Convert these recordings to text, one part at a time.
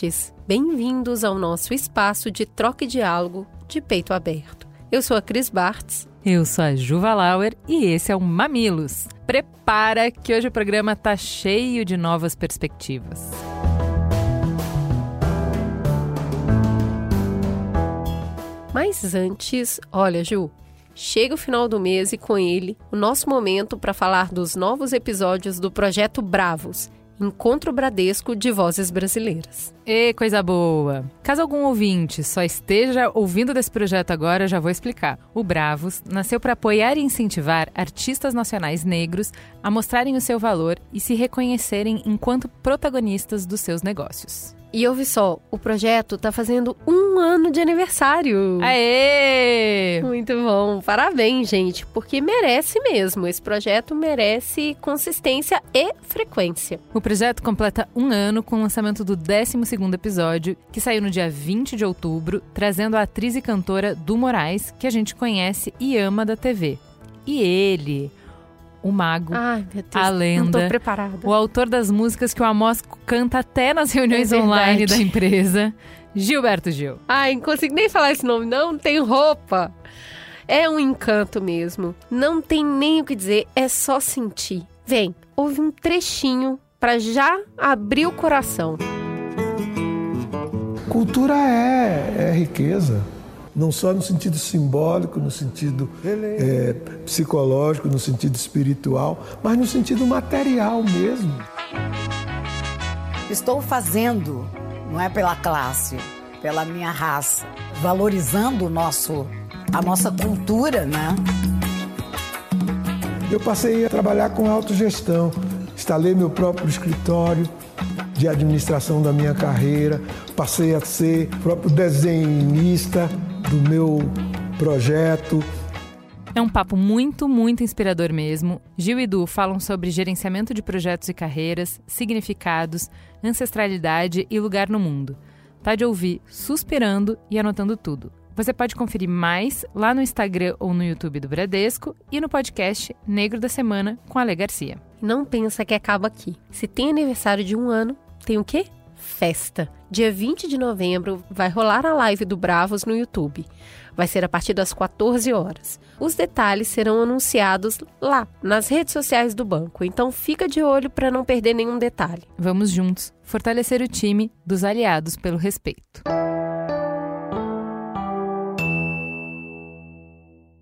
mamiletes, bem-vindos ao nosso espaço de troca e diálogo de peito aberto. Eu sou a Cris Bartz. Eu sou a Juva Lauer e esse é o Mamilos. Prepara que hoje o programa tá cheio de novas perspectivas. Mas antes, olha, Ju, chega o final do mês e com ele o nosso momento para falar dos novos episódios do projeto Bravos Encontro Bradesco de Vozes Brasileiras. E coisa boa! Caso algum ouvinte só esteja ouvindo desse projeto agora, já vou explicar. O Bravos nasceu para apoiar e incentivar artistas nacionais negros a mostrarem o seu valor e se reconhecerem enquanto protagonistas dos seus negócios. E ouve só, o projeto está fazendo um ano de aniversário. Aê! Muito bom, parabéns, gente, porque merece mesmo. Esse projeto merece consistência e frequência. O projeto completa um ano com o lançamento do 12 episódio, que saiu no dia 20 de outubro, trazendo a atriz e cantora Du Moraes, que a gente conhece e ama da TV. E ele, o mago, Ai, a lenda, o autor das músicas que o Amos canta até nas reuniões É online da empresa, Gilberto Gil. Ai, não consigo nem falar esse nome, não, não tenho roupa. É um encanto mesmo. Não tem nem o que dizer, é só sentir. Vem, ouve um trechinho pra já abrir o coração. Cultura é, é riqueza, não só no sentido simbólico, no sentido é, psicológico, no sentido espiritual, mas no sentido material mesmo. Estou fazendo, não é pela classe, pela minha raça, valorizando o nosso, a nossa cultura, né? Eu passei a trabalhar com autogestão, instalei meu próprio escritório de administração da minha carreira, passei a ser próprio desenhista do meu projeto. É um papo muito, muito inspirador mesmo. Gil e Du falam sobre gerenciamento de projetos e carreiras, significados, ancestralidade e lugar no mundo. Tá de ouvir suspirando e anotando tudo. Você pode conferir mais lá no Instagram ou no YouTube do Bradesco e no podcast Negro da Semana com a Ale Garcia. Não pensa que acaba aqui. Se tem aniversário de um ano, tem o quê? Festa. Dia 20 de novembro vai rolar a live do Bravos no YouTube. Vai ser a partir das 14 horas. Os detalhes serão anunciados lá, nas redes sociais do banco. Então fica de olho para não perder nenhum detalhe. Vamos juntos fortalecer o time dos aliados pelo respeito.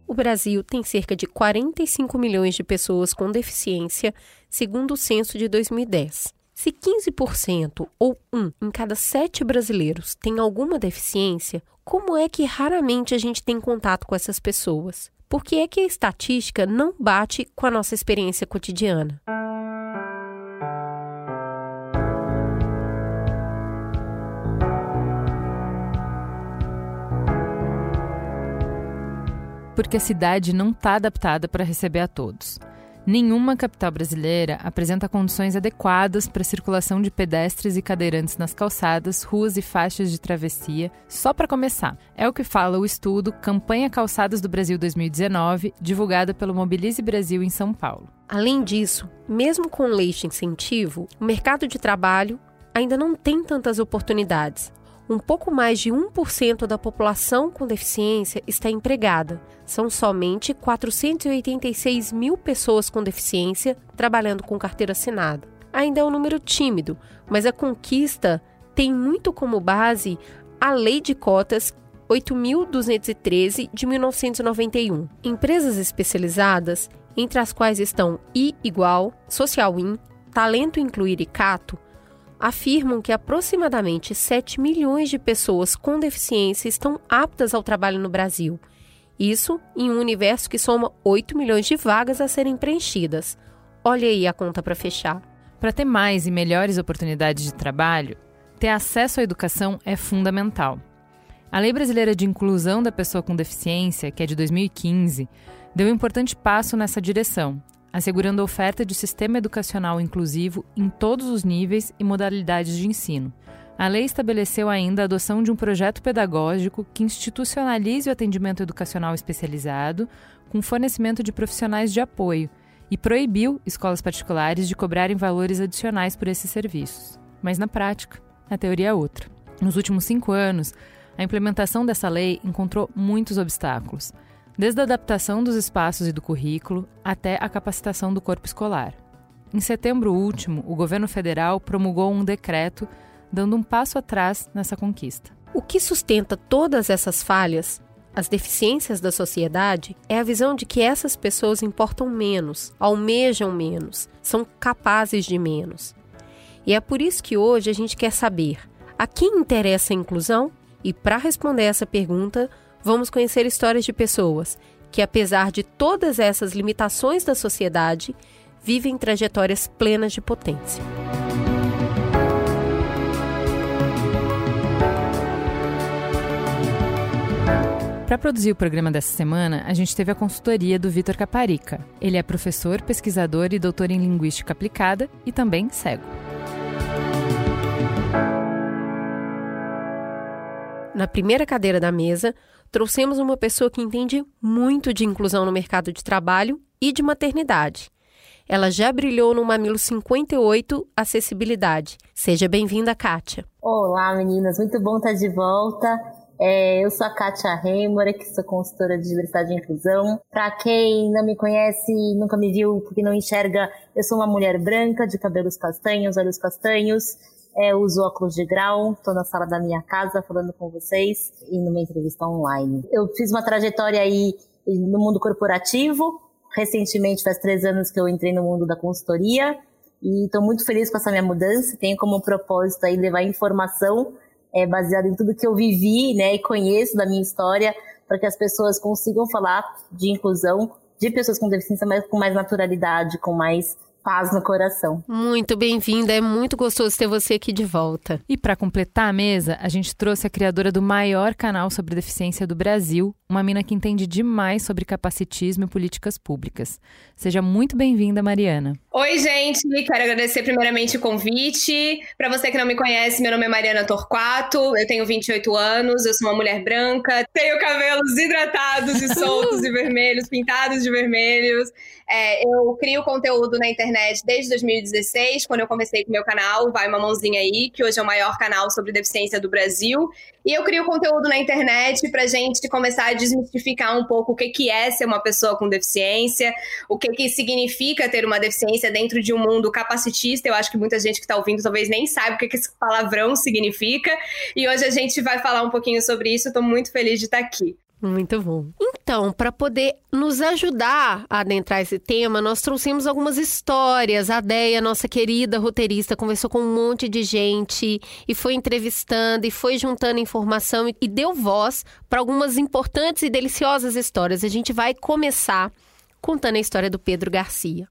O Brasil tem cerca de 45 milhões de pessoas com deficiência, segundo o censo de 2010. Se 15% ou um em cada sete brasileiros tem alguma deficiência, como é que raramente a gente tem contato com essas pessoas? Por que é que a estatística não bate com a nossa experiência cotidiana? Porque a cidade não está adaptada para receber a todos. Nenhuma capital brasileira apresenta condições adequadas para a circulação de pedestres e cadeirantes nas calçadas, ruas e faixas de travessia, só para começar. É o que fala o estudo Campanha Calçadas do Brasil 2019, divulgada pelo Mobilize Brasil em São Paulo. Além disso, mesmo com lei de incentivo, o mercado de trabalho ainda não tem tantas oportunidades. Um pouco mais de 1% da população com deficiência está empregada. São somente 486 mil pessoas com deficiência trabalhando com carteira assinada. Ainda é um número tímido, mas a conquista tem muito como base a Lei de Cotas 8.213 de 1991. Empresas especializadas, entre as quais estão I igual, Social In, Talento Incluir e Cato, afirmam que aproximadamente 7 milhões de pessoas com deficiência estão aptas ao trabalho no Brasil. Isso em um universo que soma 8 milhões de vagas a serem preenchidas. Olha aí a conta para fechar. Para ter mais e melhores oportunidades de trabalho, ter acesso à educação é fundamental. A Lei Brasileira de Inclusão da Pessoa com Deficiência, que é de 2015, deu um importante passo nessa direção, assegurando a oferta de sistema educacional inclusivo em todos os níveis e modalidades de ensino. A lei estabeleceu ainda a adoção de um projeto pedagógico que institucionalize o atendimento educacional especializado, com fornecimento de profissionais de apoio, e proibiu escolas particulares de cobrarem valores adicionais por esses serviços. Mas na prática, a teoria é outra. Nos últimos cinco anos, a implementação dessa lei encontrou muitos obstáculos desde a adaptação dos espaços e do currículo até a capacitação do corpo escolar. Em setembro último, o governo federal promulgou um decreto dando um passo atrás nessa conquista. O que sustenta todas essas falhas, as deficiências da sociedade, é a visão de que essas pessoas importam menos, almejam menos, são capazes de menos. E é por isso que hoje a gente quer saber a quem interessa a inclusão? E para responder essa pergunta, vamos conhecer histórias de pessoas que, apesar de todas essas limitações da sociedade, vivem trajetórias plenas de potência. Para produzir o programa dessa semana, a gente teve a consultoria do Vitor Caparica. Ele é professor, pesquisador e doutor em linguística aplicada e também cego. Na primeira cadeira da mesa, trouxemos uma pessoa que entende muito de inclusão no mercado de trabalho e de maternidade. Ela já brilhou no Mamilo 58 Acessibilidade. Seja bem-vinda, Kátia. Olá, meninas. Muito bom estar de volta. É, eu sou a Kátia Reimora, que sou consultora de diversidade e inclusão. Para quem não me conhece, nunca me viu porque não enxerga, eu sou uma mulher branca, de cabelos castanhos, olhos castanhos, é, uso óculos de grau, estou na sala da minha casa falando com vocês e numa entrevista online. Eu fiz uma trajetória aí no mundo corporativo. Recentemente, faz três anos que eu entrei no mundo da consultoria e estou muito feliz com essa minha mudança. Tenho como propósito aí levar informação é, baseada em tudo que eu vivi, né, e conheço da minha história, para que as pessoas consigam falar de inclusão de pessoas com deficiência, mas com mais naturalidade, com mais paz no coração. Muito bem-vinda, é muito gostoso ter você aqui de volta. E para completar a mesa, a gente trouxe a criadora do maior canal sobre deficiência do Brasil, uma mina que entende demais sobre capacitismo e políticas públicas. Seja muito bem-vinda, Mariana. Oi, gente, quero agradecer primeiramente o convite. Para você que não me conhece, meu nome é Mariana Torquato, eu tenho 28 anos, eu sou uma mulher branca, tenho cabelos hidratados e soltos e vermelhos, pintados de vermelhos. É, eu crio conteúdo na internet desde 2016, quando eu comecei com meu canal, Vai Uma Mãozinha Aí, que hoje é o maior canal sobre deficiência do Brasil. E eu crio conteúdo na internet pra gente começar a desmistificar um pouco o que, que é ser uma pessoa com deficiência, o que, que significa ter uma deficiência dentro de um mundo capacitista. Eu acho que muita gente que está ouvindo talvez nem saiba o que, que esse palavrão significa. E hoje a gente vai falar um pouquinho sobre isso. Estou muito feliz de estar aqui. Muito bom. Então, para poder nos ajudar a adentrar esse tema, nós trouxemos algumas histórias. A Deia, nossa querida roteirista, conversou com um monte de gente e foi entrevistando e foi juntando informação e deu voz para algumas importantes e deliciosas histórias. A gente vai começar contando a história do Pedro Garcia.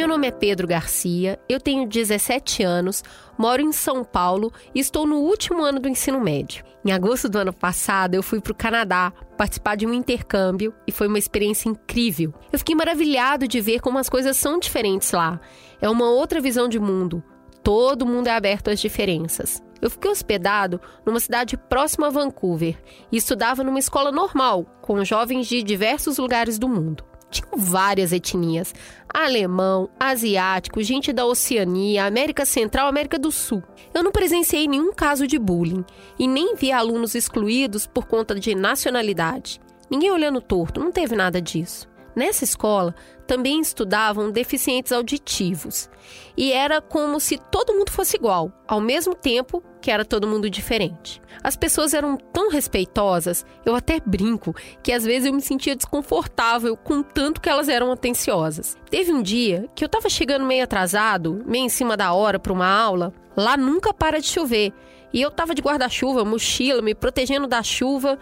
Meu nome é Pedro Garcia, eu tenho 17 anos, moro em São Paulo e estou no último ano do ensino médio. Em agosto do ano passado, eu fui para o Canadá participar de um intercâmbio e foi uma experiência incrível. Eu fiquei maravilhado de ver como as coisas são diferentes lá. É uma outra visão de mundo. Todo mundo é aberto às diferenças. Eu fiquei hospedado numa cidade próxima a Vancouver e estudava numa escola normal, com jovens de diversos lugares do mundo tinham várias etnias: alemão, asiático, gente da Oceania, América Central, América do Sul. Eu não presenciei nenhum caso de bullying e nem vi alunos excluídos por conta de nacionalidade. Ninguém olhando torto, não teve nada disso. Nessa escola também estudavam deficientes auditivos e era como se todo mundo fosse igual, ao mesmo tempo que era todo mundo diferente. As pessoas eram tão respeitosas, eu até brinco que às vezes eu me sentia desconfortável com tanto que elas eram atenciosas. Teve um dia que eu estava chegando meio atrasado, meio em cima da hora para uma aula, lá nunca para de chover. E eu estava de guarda-chuva, mochila, me protegendo da chuva.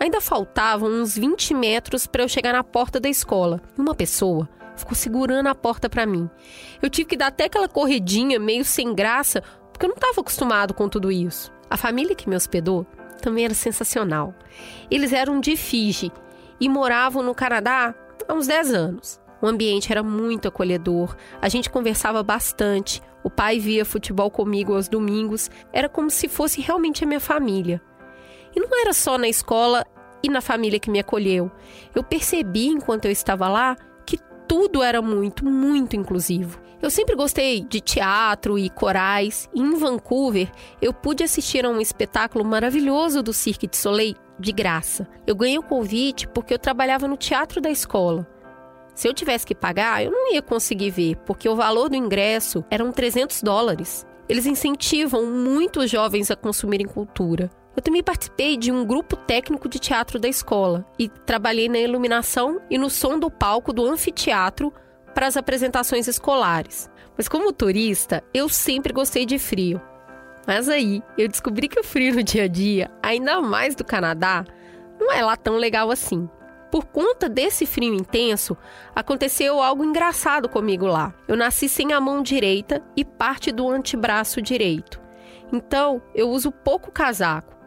Ainda faltavam uns 20 metros para eu chegar na porta da escola. E uma pessoa ficou segurando a porta para mim. Eu tive que dar até aquela corredinha meio sem graça, porque eu não estava acostumado com tudo isso. A família que me hospedou também era sensacional. Eles eram de Fiji e moravam no Canadá há uns 10 anos. O ambiente era muito acolhedor, a gente conversava bastante, o pai via futebol comigo aos domingos, era como se fosse realmente a minha família. E não era só na escola e na família que me acolheu. Eu percebi enquanto eu estava lá que tudo era muito, muito inclusivo. Eu sempre gostei de teatro e corais, e em Vancouver eu pude assistir a um espetáculo maravilhoso do Cirque de Soleil de graça. Eu ganhei o convite porque eu trabalhava no teatro da escola. Se eu tivesse que pagar, eu não ia conseguir ver, porque o valor do ingresso eram 300 dólares. Eles incentivam muito os jovens a consumirem cultura. Eu também participei de um grupo técnico de teatro da escola e trabalhei na iluminação e no som do palco do anfiteatro para as apresentações escolares. Mas como turista, eu sempre gostei de frio. Mas aí eu descobri que o frio no dia a dia, ainda mais do Canadá, não é lá tão legal assim. Por conta desse frio intenso, aconteceu algo engraçado comigo lá. Eu nasci sem a mão direita e parte do antebraço direito. Então, eu uso pouco casaco.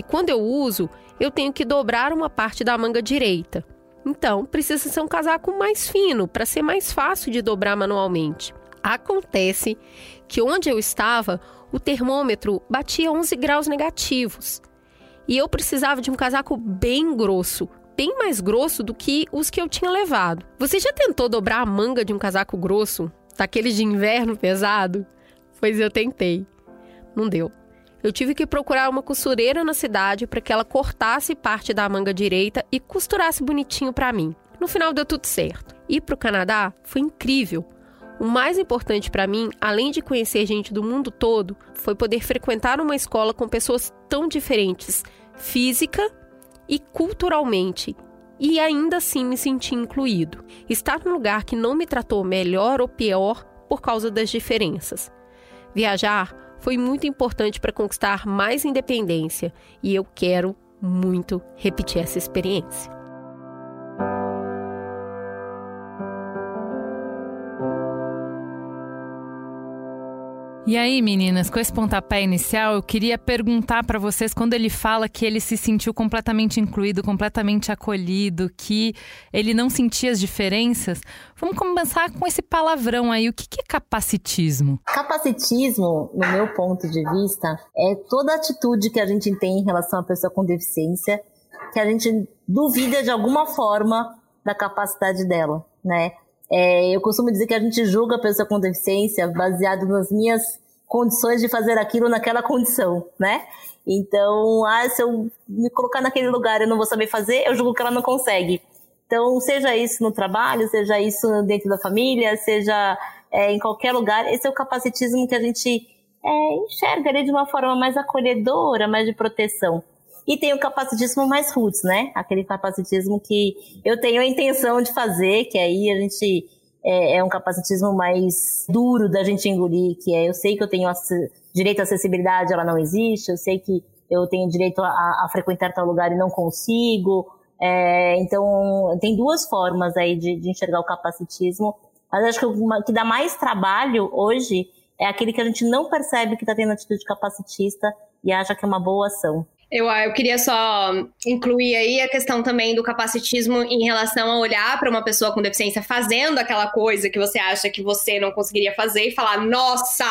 E quando eu uso, eu tenho que dobrar uma parte da manga direita. Então, precisa ser um casaco mais fino para ser mais fácil de dobrar manualmente. Acontece que onde eu estava, o termômetro batia 11 graus negativos. E eu precisava de um casaco bem grosso, bem mais grosso do que os que eu tinha levado. Você já tentou dobrar a manga de um casaco grosso, daqueles de inverno pesado? Pois eu tentei. Não deu. Eu tive que procurar uma costureira na cidade para que ela cortasse parte da manga direita e costurasse bonitinho para mim. No final deu tudo certo. Ir para o Canadá foi incrível. O mais importante para mim, além de conhecer gente do mundo todo, foi poder frequentar uma escola com pessoas tão diferentes, física e culturalmente, e ainda assim me sentir incluído. Estar num lugar que não me tratou melhor ou pior por causa das diferenças. Viajar foi muito importante para conquistar mais independência e eu quero muito repetir essa experiência. E aí, meninas, com esse pontapé inicial, eu queria perguntar para vocês quando ele fala que ele se sentiu completamente incluído, completamente acolhido, que ele não sentia as diferenças. Vamos começar com esse palavrão aí. O que é capacitismo? Capacitismo, no meu ponto de vista, é toda atitude que a gente tem em relação à pessoa com deficiência, que a gente duvida de alguma forma da capacidade dela, né? É, eu costumo dizer que a gente julga a pessoa com deficiência baseado nas minhas condições de fazer aquilo naquela condição, né? Então, ah, se eu me colocar naquele lugar eu não vou saber fazer, eu julgo que ela não consegue. Então, seja isso no trabalho, seja isso dentro da família, seja é, em qualquer lugar, esse é o capacitismo que a gente é, enxerga ali de uma forma mais acolhedora, mais de proteção. E tem o capacitismo mais roots, né? Aquele capacitismo que eu tenho a intenção de fazer, que aí a gente é, é um capacitismo mais duro da gente engolir, que é eu sei que eu tenho direito à acessibilidade, ela não existe, eu sei que eu tenho direito a, a frequentar tal lugar e não consigo. É, então, tem duas formas aí de, de, enxergar o capacitismo, mas acho que o que dá mais trabalho hoje é aquele que a gente não percebe que está tendo atitude capacitista e acha que é uma boa ação. Eu, ah, eu queria só incluir aí a questão também do capacitismo em relação a olhar para uma pessoa com deficiência fazendo aquela coisa que você acha que você não conseguiria fazer e falar: nossa,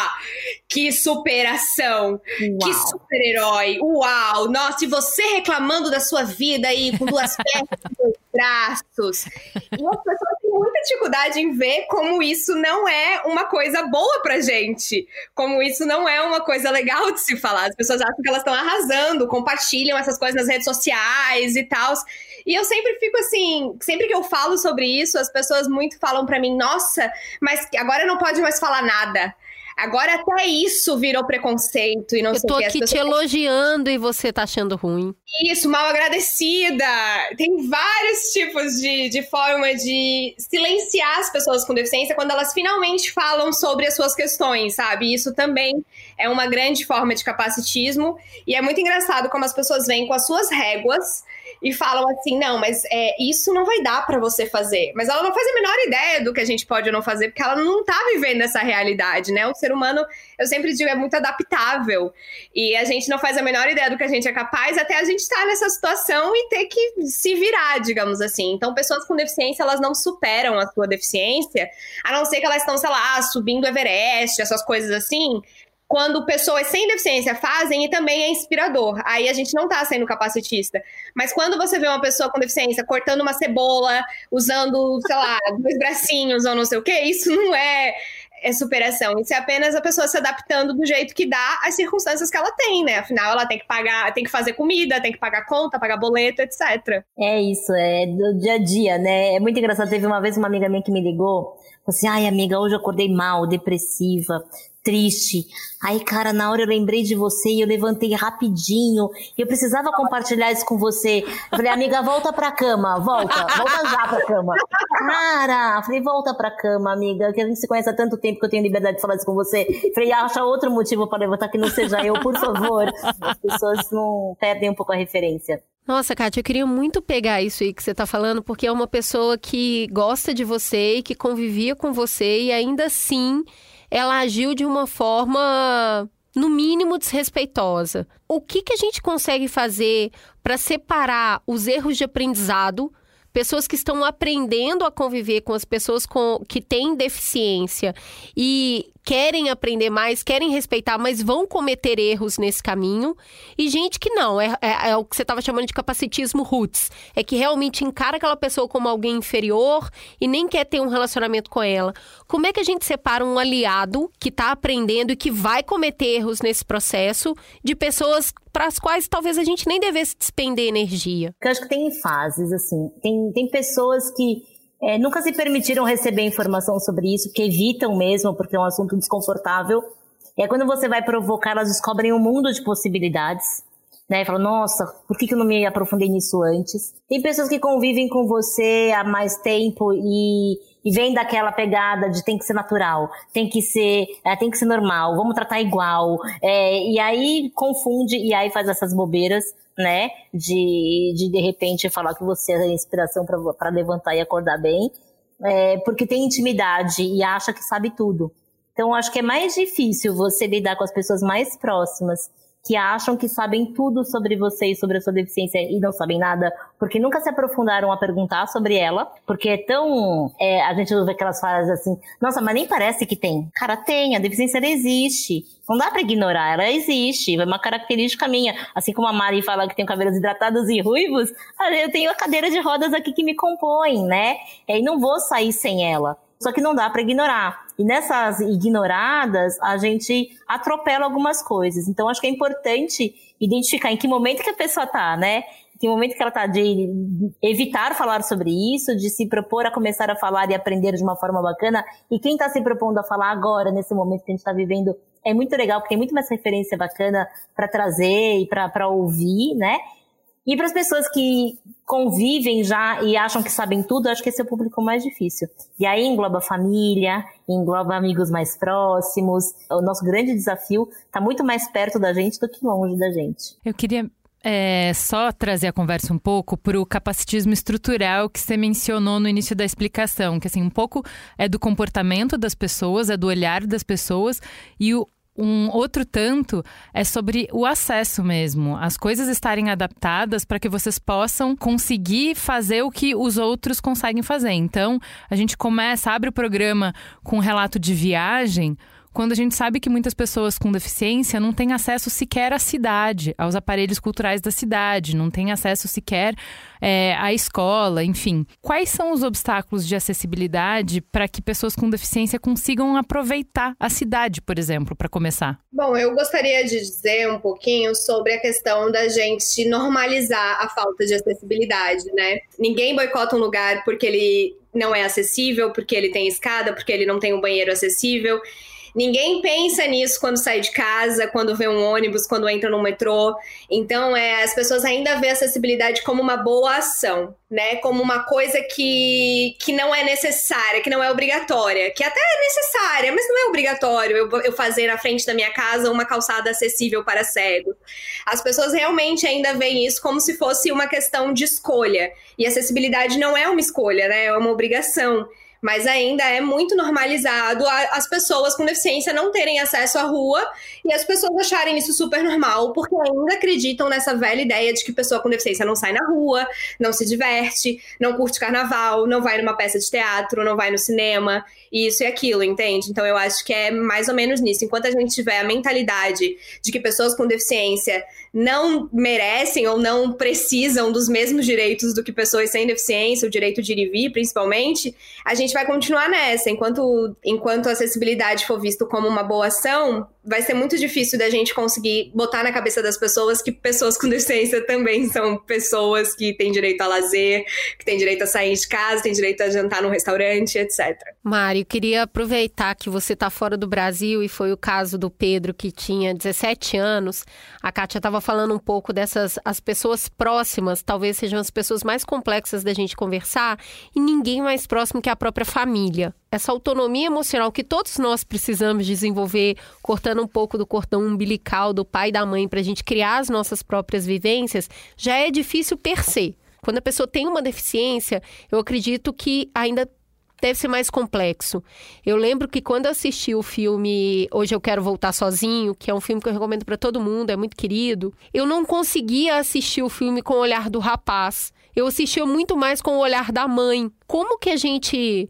que superação, Uau. que super-herói, uau, nossa, e você reclamando da sua vida aí com duas pernas braços. E as pessoas têm muita dificuldade em ver como isso não é uma coisa boa pra gente, como isso não é uma coisa legal de se falar. As pessoas acham que elas estão arrasando, compartilham essas coisas nas redes sociais e tal. E eu sempre fico assim, sempre que eu falo sobre isso, as pessoas muito falam para mim: "Nossa, mas agora não pode mais falar nada". Agora até isso virou preconceito e não eu sei o que. Eu tô aqui te elogiando e você tá achando ruim. Isso, mal agradecida. Tem vários tipos de, de forma de silenciar as pessoas com deficiência quando elas finalmente falam sobre as suas questões, sabe? Isso também é uma grande forma de capacitismo. E é muito engraçado como as pessoas vêm com as suas réguas e falam assim: não, mas é, isso não vai dar para você fazer. Mas ela não faz a menor ideia do que a gente pode ou não fazer, porque ela não tá vivendo essa realidade, né? O ser humano, eu sempre digo, é muito adaptável. E a gente não faz a menor ideia do que a gente é capaz até a gente estar tá nessa situação e ter que se virar, digamos assim. Então, pessoas com deficiência, elas não superam a sua deficiência, a não ser que elas estão, sei lá, subindo Everest, essas coisas assim quando pessoas sem deficiência fazem e também é inspirador. Aí a gente não está sendo capacitista. Mas quando você vê uma pessoa com deficiência cortando uma cebola, usando, sei lá, dois bracinhos ou não sei o que, isso não é, é superação. Isso é apenas a pessoa se adaptando do jeito que dá às circunstâncias que ela tem, né? Afinal, ela tem que pagar, tem que fazer comida, tem que pagar conta, pagar boleto, etc. É isso, é do dia a dia, né? É muito engraçado. Teve uma vez uma amiga minha que me ligou, falou assim: ai, amiga, hoje eu acordei mal, depressiva triste. Aí, cara, na hora eu lembrei de você e eu levantei rapidinho. Eu precisava compartilhar isso com você. Eu falei, amiga, volta pra cama, volta, volta já pra cama. Cara, falei, volta pra cama, amiga, que a gente se conhece há tanto tempo que eu tenho liberdade de falar isso com você. Falei, acha outro motivo para levantar que não seja eu, por favor. As pessoas não perdem um pouco a referência. Nossa, Kátia, eu queria muito pegar isso aí que você está falando, porque é uma pessoa que gosta de você e que convivia com você e ainda assim ela agiu de uma forma no mínimo desrespeitosa. O que, que a gente consegue fazer para separar os erros de aprendizado, pessoas que estão aprendendo a conviver com as pessoas com, que têm deficiência e querem aprender mais, querem respeitar, mas vão cometer erros nesse caminho. E gente que não, é, é, é o que você estava chamando de capacitismo roots. É que realmente encara aquela pessoa como alguém inferior e nem quer ter um relacionamento com ela. Como é que a gente separa um aliado que está aprendendo e que vai cometer erros nesse processo de pessoas para as quais talvez a gente nem devesse despender energia? Eu acho que tem fases, assim. Tem, tem pessoas que é, nunca se permitiram receber informação sobre isso, que evitam mesmo, porque é um assunto desconfortável. E aí, quando você vai provocar, elas descobrem um mundo de possibilidades. Né? E falam, nossa, por que, que eu não me aprofundei nisso antes? Tem pessoas que convivem com você há mais tempo e, e vem daquela pegada de tem que ser natural, tem que ser, é, tem que ser normal, vamos tratar igual. É, e aí confunde e aí faz essas bobeiras né? De, de de repente falar que você é inspiração para levantar e acordar bem, é, porque tem intimidade e acha que sabe tudo. Então, acho que é mais difícil você lidar com as pessoas mais próximas que acham que sabem tudo sobre você e sobre a sua deficiência e não sabem nada, porque nunca se aprofundaram a perguntar sobre ela, porque é tão. É, a gente ouve aquelas frases assim, nossa, mas nem parece que tem. Cara, tem, a deficiência ela existe. Não dá para ignorar, ela existe, é uma característica minha. Assim como a Mari fala que tem cabelos hidratados e ruivos, eu tenho a cadeira de rodas aqui que me compõe, né? E não vou sair sem ela. Só que não dá para ignorar. E nessas ignoradas, a gente atropela algumas coisas. Então, acho que é importante identificar em que momento que a pessoa tá, né? Que momento que ela tá de evitar falar sobre isso, de se propor a começar a falar e aprender de uma forma bacana. E quem está se propondo a falar agora, nesse momento que a gente está vivendo, é muito legal, porque tem muito mais referência bacana para trazer e para ouvir, né? E para as pessoas que convivem já e acham que sabem tudo, acho que esse é o público mais difícil. E aí engloba família, engloba amigos mais próximos. O nosso grande desafio está muito mais perto da gente do que longe da gente. Eu queria é, só trazer a conversa um pouco para o capacitismo estrutural que você mencionou no início da explicação, que assim, um pouco é do comportamento das pessoas, é do olhar das pessoas, e o, um outro tanto é sobre o acesso mesmo, as coisas estarem adaptadas para que vocês possam conseguir fazer o que os outros conseguem fazer. Então, a gente começa, abre o programa com um relato de viagem quando a gente sabe que muitas pessoas com deficiência não têm acesso sequer à cidade, aos aparelhos culturais da cidade, não têm acesso sequer é, à escola, enfim. Quais são os obstáculos de acessibilidade para que pessoas com deficiência consigam aproveitar a cidade, por exemplo, para começar? Bom, eu gostaria de dizer um pouquinho sobre a questão da gente normalizar a falta de acessibilidade, né? Ninguém boicota um lugar porque ele não é acessível, porque ele tem escada, porque ele não tem um banheiro acessível. Ninguém pensa nisso quando sai de casa, quando vê um ônibus, quando entra no metrô. Então, é, as pessoas ainda veem a acessibilidade como uma boa ação, né? Como uma coisa que, que não é necessária, que não é obrigatória. Que até é necessária, mas não é obrigatório eu, eu fazer na frente da minha casa uma calçada acessível para cegos. As pessoas realmente ainda veem isso como se fosse uma questão de escolha. E acessibilidade não é uma escolha, né? É uma obrigação mas ainda é muito normalizado as pessoas com deficiência não terem acesso à rua e as pessoas acharem isso super normal, porque ainda acreditam nessa velha ideia de que pessoa com deficiência não sai na rua, não se diverte, não curte carnaval, não vai numa peça de teatro, não vai no cinema, isso e aquilo, entende? Então eu acho que é mais ou menos nisso. Enquanto a gente tiver a mentalidade de que pessoas com deficiência não merecem ou não precisam dos mesmos direitos do que pessoas sem deficiência, o direito de ir e vir, principalmente, a gente vai continuar nessa. Enquanto, enquanto a acessibilidade for visto como uma boa ação, vai ser muito difícil da gente conseguir botar na cabeça das pessoas que pessoas com deficiência também são pessoas que têm direito a lazer, que têm direito a sair de casa, têm direito a jantar no restaurante, etc. Mário, queria aproveitar que você está fora do Brasil e foi o caso do Pedro que tinha 17 anos. A Kátia estava falando um pouco dessas as pessoas próximas, talvez sejam as pessoas mais complexas da gente conversar e ninguém mais próximo que a própria família essa autonomia emocional que todos nós precisamos desenvolver, cortando um pouco do cordão umbilical do pai e da mãe para a gente criar as nossas próprias vivências, já é difícil per se. Quando a pessoa tem uma deficiência, eu acredito que ainda deve ser mais complexo. Eu lembro que quando eu assisti o filme Hoje Eu Quero Voltar Sozinho, que é um filme que eu recomendo para todo mundo, é muito querido, eu não conseguia assistir o filme com o olhar do rapaz. Eu assistia muito mais com o olhar da mãe. Como que a gente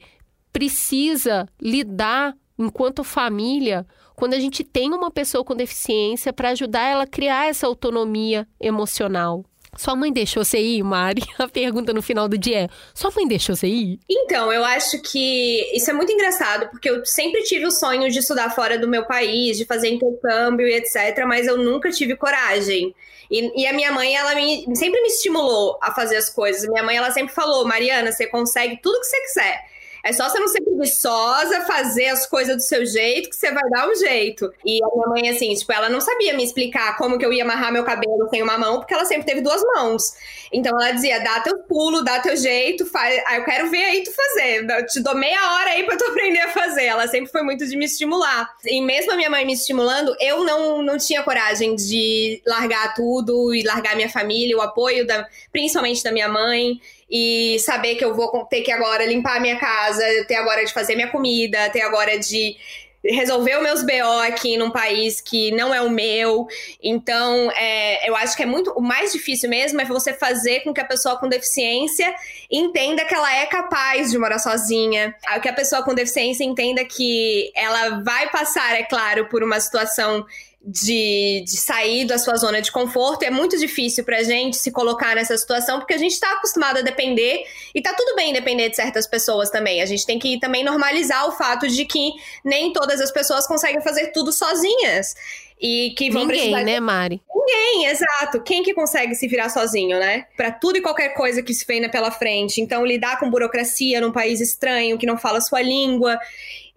precisa lidar enquanto família quando a gente tem uma pessoa com deficiência para ajudar ela a criar essa autonomia emocional. Sua mãe deixou você ir, Mari? A pergunta no final do dia é: sua mãe deixou você ir? Então, eu acho que isso é muito engraçado, porque eu sempre tive o sonho de estudar fora do meu país, de fazer intercâmbio e etc., mas eu nunca tive coragem. E, e, a minha mãe, ela me, sempre me estimulou a fazer as coisas. Minha mãe, ela sempre falou: Mariana, você consegue tudo que você quiser. É só você não ser preguiçosa, fazer as coisas do seu jeito, que você vai dar um jeito. E a minha mãe, assim, tipo, ela não sabia me explicar como que eu ia amarrar meu cabelo sem uma mão, porque ela sempre teve duas mãos. Então ela dizia: dá teu pulo, dá teu jeito, faz. Ah, eu quero ver aí tu fazer. Eu te dou meia hora aí pra tu aprender a fazer. Ela sempre foi muito de me estimular. E mesmo a minha mãe me estimulando, eu não, não tinha coragem de largar tudo e largar minha família, o apoio da, principalmente da minha mãe e saber que eu vou ter que agora limpar a minha casa, ter agora de fazer minha comida, ter agora de resolver os meus BO aqui num país que não é o meu. Então, é, eu acho que é muito. O mais difícil mesmo é você fazer com que a pessoa com deficiência entenda que ela é capaz de morar sozinha. Que a pessoa com deficiência entenda que ela vai passar, é claro, por uma situação de, de sair da sua zona de conforto. É muito difícil pra gente se colocar nessa situação, porque a gente tá acostumado a depender, e tá tudo bem depender de certas pessoas também. A gente tem que também normalizar o fato de que nem todas as pessoas conseguem fazer tudo sozinhas. E que vão Ninguém, precisar... né, Mari? Ninguém, exato. Quem que consegue se virar sozinho, né? Para tudo e qualquer coisa que se venha pela frente. Então, lidar com burocracia num país estranho, que não fala sua língua.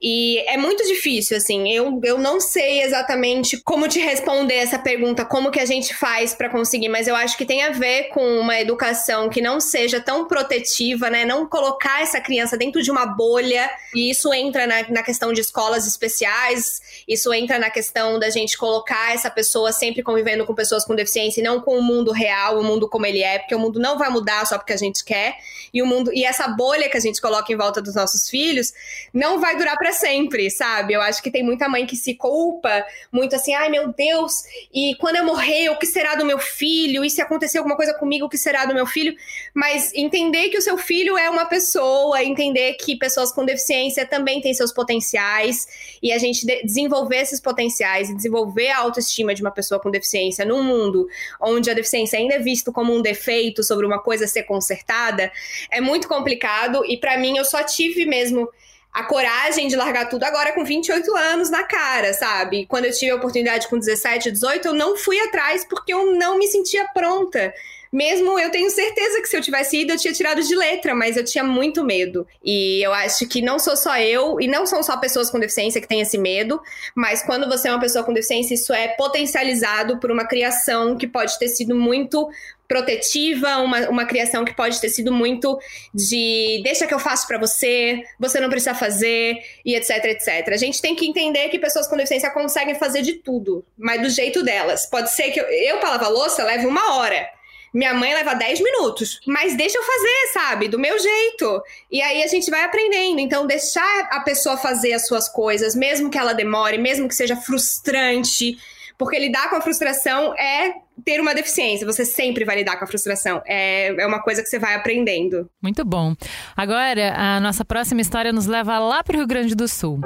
E é muito difícil, assim. Eu, eu não sei exatamente como te responder essa pergunta, como que a gente faz para conseguir, mas eu acho que tem a ver com uma educação que não seja tão protetiva, né? Não colocar essa criança dentro de uma bolha. E isso entra na, na questão de escolas especiais, isso entra na questão da gente colocar essa pessoa sempre convivendo com pessoas com deficiência e não com o mundo real, o mundo como ele é, porque o mundo não vai mudar só porque a gente quer. E o mundo e essa bolha que a gente coloca em volta dos nossos filhos não vai durar para sempre, sabe? Eu acho que tem muita mãe que se culpa muito assim, ai meu Deus, e quando eu morrer, o que será do meu filho? E se acontecer alguma coisa comigo, o que será do meu filho? Mas entender que o seu filho é uma pessoa, entender que pessoas com deficiência também têm seus potenciais e a gente de desenvolver esses potenciais e desenvolver a autoestima de uma pessoa com deficiência num mundo onde a deficiência ainda é visto como um defeito sobre uma coisa ser consertada, é muito complicado e para mim eu só tive mesmo a coragem de largar tudo agora com 28 anos na cara, sabe? Quando eu tive a oportunidade com 17, 18, eu não fui atrás porque eu não me sentia pronta. Mesmo eu tenho certeza que se eu tivesse ido, eu tinha tirado de letra, mas eu tinha muito medo. E eu acho que não sou só eu, e não são só pessoas com deficiência que têm esse medo, mas quando você é uma pessoa com deficiência, isso é potencializado por uma criação que pode ter sido muito protetiva, uma, uma criação que pode ter sido muito de deixa que eu faço para você, você não precisa fazer, e etc, etc. A gente tem que entender que pessoas com deficiência conseguem fazer de tudo, mas do jeito delas. Pode ser que eu, eu para lavar louça, leve uma hora. Minha mãe leva 10 minutos, mas deixa eu fazer, sabe? Do meu jeito. E aí a gente vai aprendendo. Então, deixar a pessoa fazer as suas coisas, mesmo que ela demore, mesmo que seja frustrante, porque lidar com a frustração é ter uma deficiência. Você sempre vai lidar com a frustração. É, é uma coisa que você vai aprendendo. Muito bom. Agora, a nossa próxima história nos leva lá para o Rio Grande do Sul.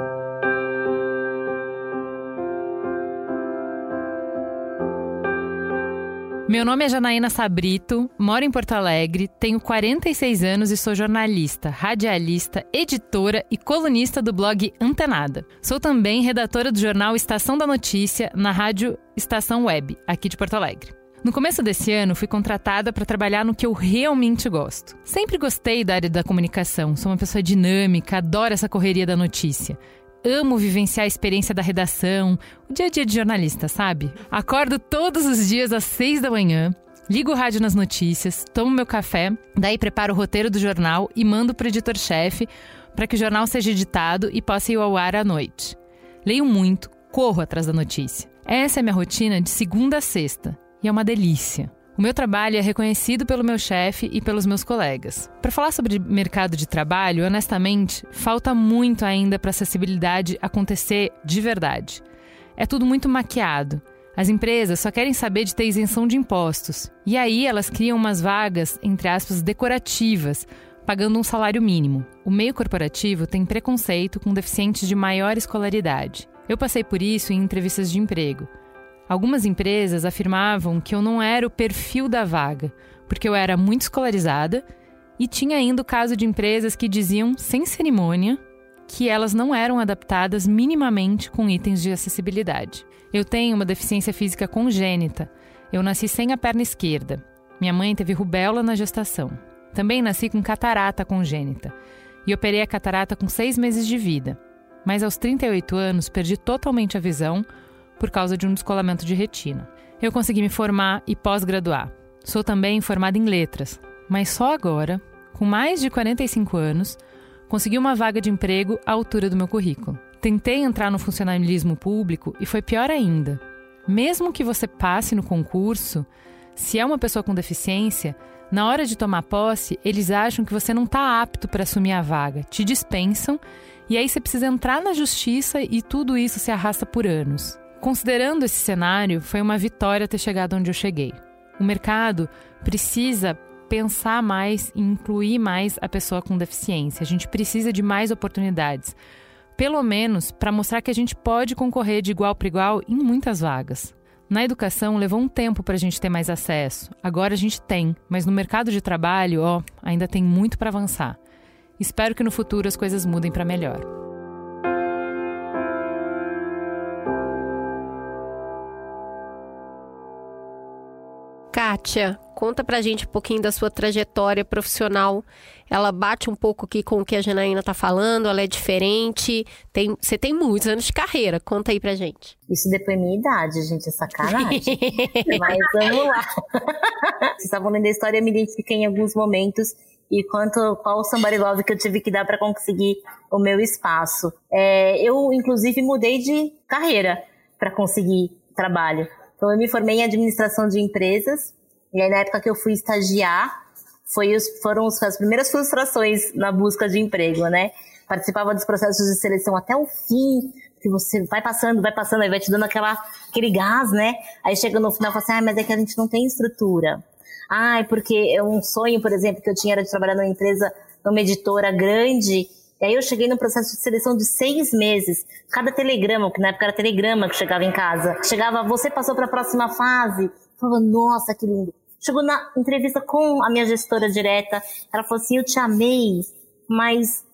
Meu nome é Janaína Sabrito, moro em Porto Alegre, tenho 46 anos e sou jornalista, radialista, editora e colunista do blog Antenada. Sou também redatora do jornal Estação da Notícia na rádio Estação Web, aqui de Porto Alegre. No começo desse ano, fui contratada para trabalhar no que eu realmente gosto. Sempre gostei da área da comunicação, sou uma pessoa dinâmica, adoro essa correria da notícia. Amo vivenciar a experiência da redação, o dia a dia de jornalista, sabe? Acordo todos os dias às seis da manhã, ligo o rádio nas notícias, tomo meu café, daí preparo o roteiro do jornal e mando para o editor-chefe para que o jornal seja editado e possa ir ao ar à noite. Leio muito, corro atrás da notícia. Essa é minha rotina de segunda a sexta e é uma delícia. O meu trabalho é reconhecido pelo meu chefe e pelos meus colegas. Para falar sobre mercado de trabalho, honestamente, falta muito ainda para acessibilidade acontecer de verdade. É tudo muito maquiado. As empresas só querem saber de ter isenção de impostos. E aí elas criam umas vagas, entre aspas, decorativas, pagando um salário mínimo. O meio corporativo tem preconceito com deficientes de maior escolaridade. Eu passei por isso em entrevistas de emprego. Algumas empresas afirmavam que eu não era o perfil da vaga, porque eu era muito escolarizada e tinha ainda o caso de empresas que diziam, sem cerimônia, que elas não eram adaptadas minimamente com itens de acessibilidade. Eu tenho uma deficiência física congênita. Eu nasci sem a perna esquerda. Minha mãe teve rubéola na gestação. Também nasci com catarata congênita e operei a catarata com seis meses de vida. Mas aos 38 anos perdi totalmente a visão por causa de um descolamento de retina. Eu consegui me formar e pós-graduar. Sou também formada em letras, mas só agora, com mais de 45 anos, consegui uma vaga de emprego à altura do meu currículo. Tentei entrar no funcionalismo público e foi pior ainda. Mesmo que você passe no concurso, se é uma pessoa com deficiência, na hora de tomar posse, eles acham que você não está apto para assumir a vaga, te dispensam e aí você precisa entrar na justiça e tudo isso se arrasta por anos. Considerando esse cenário, foi uma vitória ter chegado onde eu cheguei. O mercado precisa pensar mais e incluir mais a pessoa com deficiência. A gente precisa de mais oportunidades. Pelo menos para mostrar que a gente pode concorrer de igual para igual em muitas vagas. Na educação levou um tempo para a gente ter mais acesso. Agora a gente tem, mas no mercado de trabalho, ó, ainda tem muito para avançar. Espero que no futuro as coisas mudem para melhor. Kátia, conta pra gente um pouquinho da sua trajetória profissional. Ela bate um pouco aqui com o que a Janaína tá falando, ela é diferente. Tem, você tem muitos anos de carreira, conta aí pra gente. Isso depois minha idade, gente, é sacanagem. Mas vamos lá. Vocês estavam lendo a história, eu me identifiquei em alguns momentos e quanto qual o somebody love que eu tive que dar para conseguir o meu espaço. É, eu, inclusive, mudei de carreira para conseguir trabalho. Então, eu me formei em administração de empresas, e aí na época que eu fui estagiar, foi os, foram as primeiras frustrações na busca de emprego, né? Participava dos processos de seleção até o fim, que você vai passando, vai passando, aí vai te dando aquela, aquele gás, né? Aí chega no final e fala assim, ah, mas é que a gente não tem estrutura. Ah, porque é um sonho, por exemplo, que eu tinha era de trabalhar numa empresa, numa editora grande, e aí eu cheguei no processo de seleção de seis meses. Cada telegrama, que na época era telegrama que chegava em casa, chegava, você passou para a próxima fase. Eu falava, nossa, que lindo. Chegou na entrevista com a minha gestora direta, ela falou assim, eu te amei, mas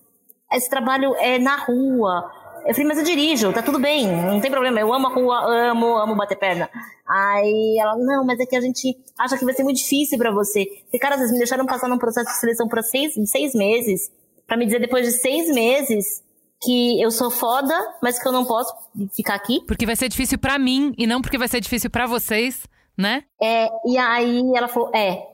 esse trabalho é na rua, Eu falei, mas eu dirijo, tá tudo bem, não tem problema, eu amo a rua, amo, amo bater perna. Aí ela, não, mas é que a gente acha que vai ser muito difícil para você. E, cara, vocês me deixaram passar num processo de seleção por seis, seis meses, para me dizer depois de seis meses que eu sou foda, mas que eu não posso ficar aqui. Porque vai ser difícil para mim e não porque vai ser difícil para vocês, né? É, e aí ela falou, é,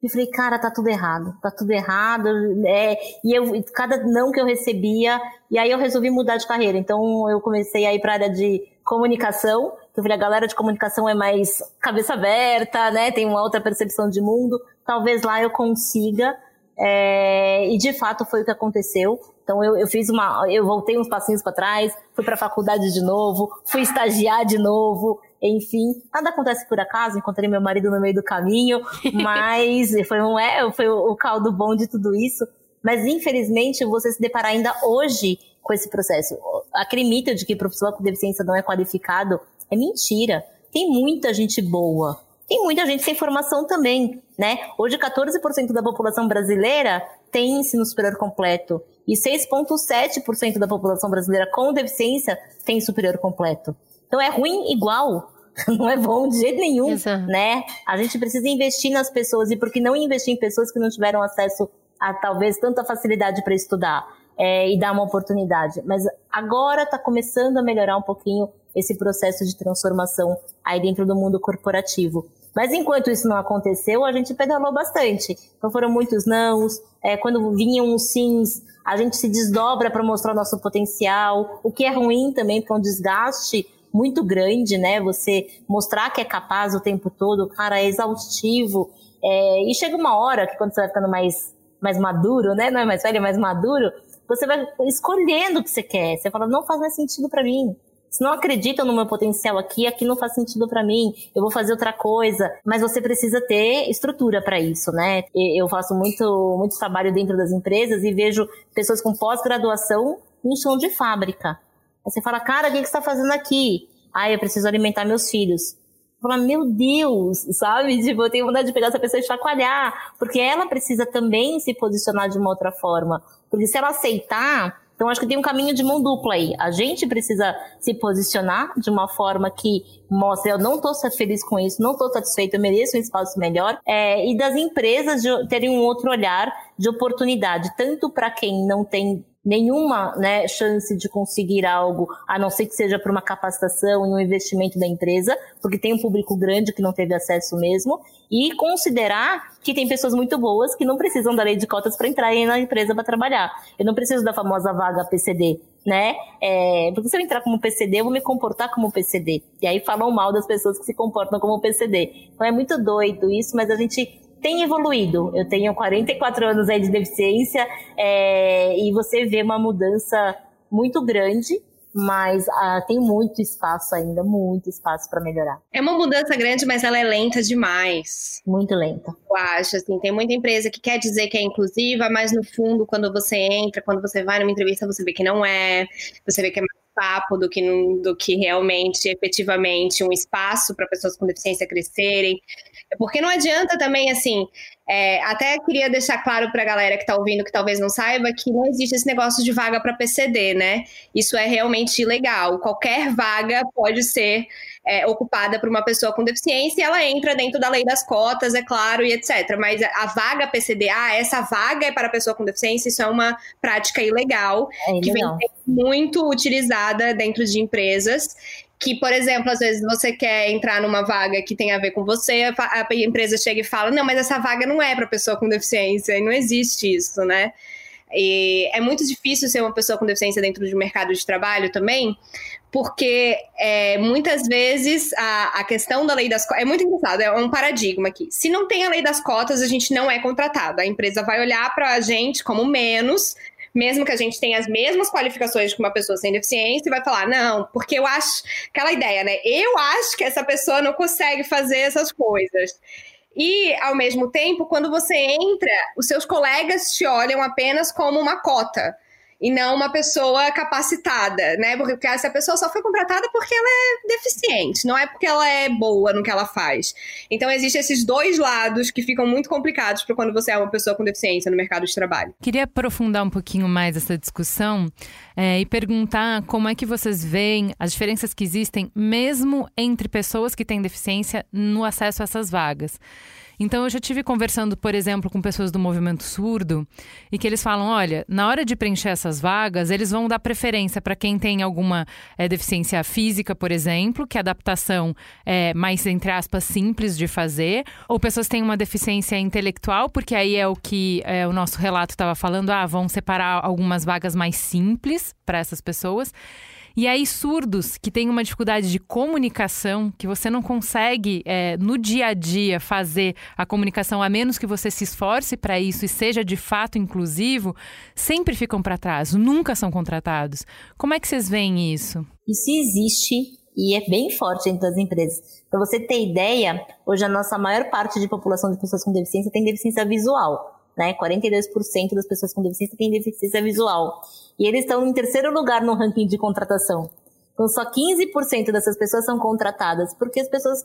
e falei, cara, tá tudo errado, tá tudo errado. É, e eu, cada não que eu recebia, e aí eu resolvi mudar de carreira. Então eu comecei a ir pra área de comunicação. Eu falei, a galera de comunicação é mais cabeça aberta, né? Tem uma outra percepção de mundo. Talvez lá eu consiga. É, e de fato foi o que aconteceu. Então eu, eu fiz uma, eu voltei uns passinhos para trás, fui para a faculdade de novo, fui estagiar de novo, enfim, nada acontece por acaso, encontrei meu marido no meio do caminho, mas foi um é, foi o caldo bom de tudo isso. Mas infelizmente você se deparar ainda hoje com esse processo. Aquele mito de que profissional com deficiência não é qualificado é mentira. Tem muita gente boa. Tem muita gente sem formação também, né? Hoje 14% da população brasileira tem ensino superior completo e 6,7% da população brasileira com deficiência tem superior completo. Então é ruim igual. Não é bom de jeito nenhum, Exato. né? A gente precisa investir nas pessoas e por que não investir em pessoas que não tiveram acesso a talvez tanta facilidade para estudar é, e dar uma oportunidade. Mas agora está começando a melhorar um pouquinho esse processo de transformação aí dentro do mundo corporativo. Mas enquanto isso não aconteceu, a gente pedalou bastante. Então foram muitos nãos. É, quando vinham os sims, a gente se desdobra para mostrar o nosso potencial. O que é ruim também, porque é um desgaste muito grande, né? Você mostrar que é capaz o tempo todo, cara, é exaustivo. É, e chega uma hora que quando você vai ficando mais, mais maduro, né? Não é mais velho, é mais maduro, você vai escolhendo o que você quer. Você fala, não faz mais sentido para mim se não acreditam no meu potencial aqui, aqui não faz sentido para mim, eu vou fazer outra coisa. Mas você precisa ter estrutura para isso, né? Eu faço muito, muito trabalho dentro das empresas e vejo pessoas com pós-graduação em chão de fábrica. Você fala, cara, o que, você está fazendo aqui? Ah, eu preciso alimentar meus filhos. Fala, meu Deus, sabe? Tipo, eu tenho vontade de pegar essa pessoa e chacoalhar, porque ela precisa também se posicionar de uma outra forma. Porque se ela aceitar, então, acho que tem um caminho de mão dupla aí. A gente precisa se posicionar de uma forma que mostre, eu não estou feliz com isso, não estou satisfeito, eu mereço um espaço melhor. É, e das empresas terem um outro olhar de oportunidade, tanto para quem não tem nenhuma né, chance de conseguir algo, a não ser que seja por uma capacitação e um investimento da empresa, porque tem um público grande que não teve acesso mesmo, e considerar que tem pessoas muito boas que não precisam da lei de cotas para entrar na empresa para trabalhar. Eu não preciso da famosa vaga PCD, né? É, porque se eu entrar como PCD, eu vou me comportar como PCD. E aí falam mal das pessoas que se comportam como PCD. Então é muito doido isso, mas a gente tem evoluído. Eu tenho 44 anos aí de deficiência é, e você vê uma mudança muito grande mas ah, tem muito espaço ainda, muito espaço para melhorar. É uma mudança grande, mas ela é lenta demais. Muito lenta. Eu acho, assim, tem muita empresa que quer dizer que é inclusiva, mas no fundo, quando você entra, quando você vai numa entrevista, você vê que não é, você vê que é mais papo do que, do que realmente, efetivamente, um espaço para pessoas com deficiência crescerem. Porque não adianta também, assim, é, até queria deixar claro para a galera que está ouvindo, que talvez não saiba, que não existe esse negócio de vaga para PCD, né? Isso é realmente ilegal. Qualquer vaga pode ser é, ocupada por uma pessoa com deficiência e ela entra dentro da lei das cotas, é claro, e etc. Mas a vaga PCD, ah, essa vaga é para pessoa com deficiência, isso é uma prática ilegal, é que vem muito utilizada dentro de empresas que, por exemplo, às vezes você quer entrar numa vaga que tem a ver com você, a empresa chega e fala: não, mas essa vaga não é para pessoa com deficiência, e não existe isso, né? E é muito difícil ser uma pessoa com deficiência dentro do mercado de trabalho também, porque é, muitas vezes a, a, questão da lei das cotas é muito engraçado, é um paradigma aqui. Se não tem a lei das cotas, a gente não é contratado. A empresa vai olhar para a gente como menos, mesmo que a gente tenha as mesmas qualificações que uma pessoa sem deficiência, e vai falar, não, porque eu acho aquela ideia, né? Eu acho que essa pessoa não consegue fazer essas coisas. E, ao mesmo tempo, quando você entra, os seus colegas te olham apenas como uma cota. E não uma pessoa capacitada, né? Porque essa pessoa só foi contratada porque ela é deficiente, não é porque ela é boa no que ela faz. Então existem esses dois lados que ficam muito complicados para quando você é uma pessoa com deficiência no mercado de trabalho. Queria aprofundar um pouquinho mais essa discussão é, e perguntar como é que vocês veem as diferenças que existem mesmo entre pessoas que têm deficiência no acesso a essas vagas. Então eu já tive conversando, por exemplo, com pessoas do movimento surdo e que eles falam, olha, na hora de preencher essas vagas, eles vão dar preferência para quem tem alguma é, deficiência física, por exemplo, que a adaptação é mais entre aspas simples de fazer, ou pessoas que têm uma deficiência intelectual, porque aí é o que é, o nosso relato estava falando, ah, vão separar algumas vagas mais simples para essas pessoas. E aí, surdos que têm uma dificuldade de comunicação, que você não consegue é, no dia a dia fazer a comunicação, a menos que você se esforce para isso e seja de fato inclusivo, sempre ficam para trás, nunca são contratados. Como é que vocês veem isso? Isso existe e é bem forte dentro das empresas. Para você ter ideia, hoje a nossa maior parte de população de pessoas com deficiência tem deficiência visual né? 42% das pessoas com deficiência têm deficiência visual. E eles estão em terceiro lugar no ranking de contratação. Então, só 15% dessas pessoas são contratadas, porque as pessoas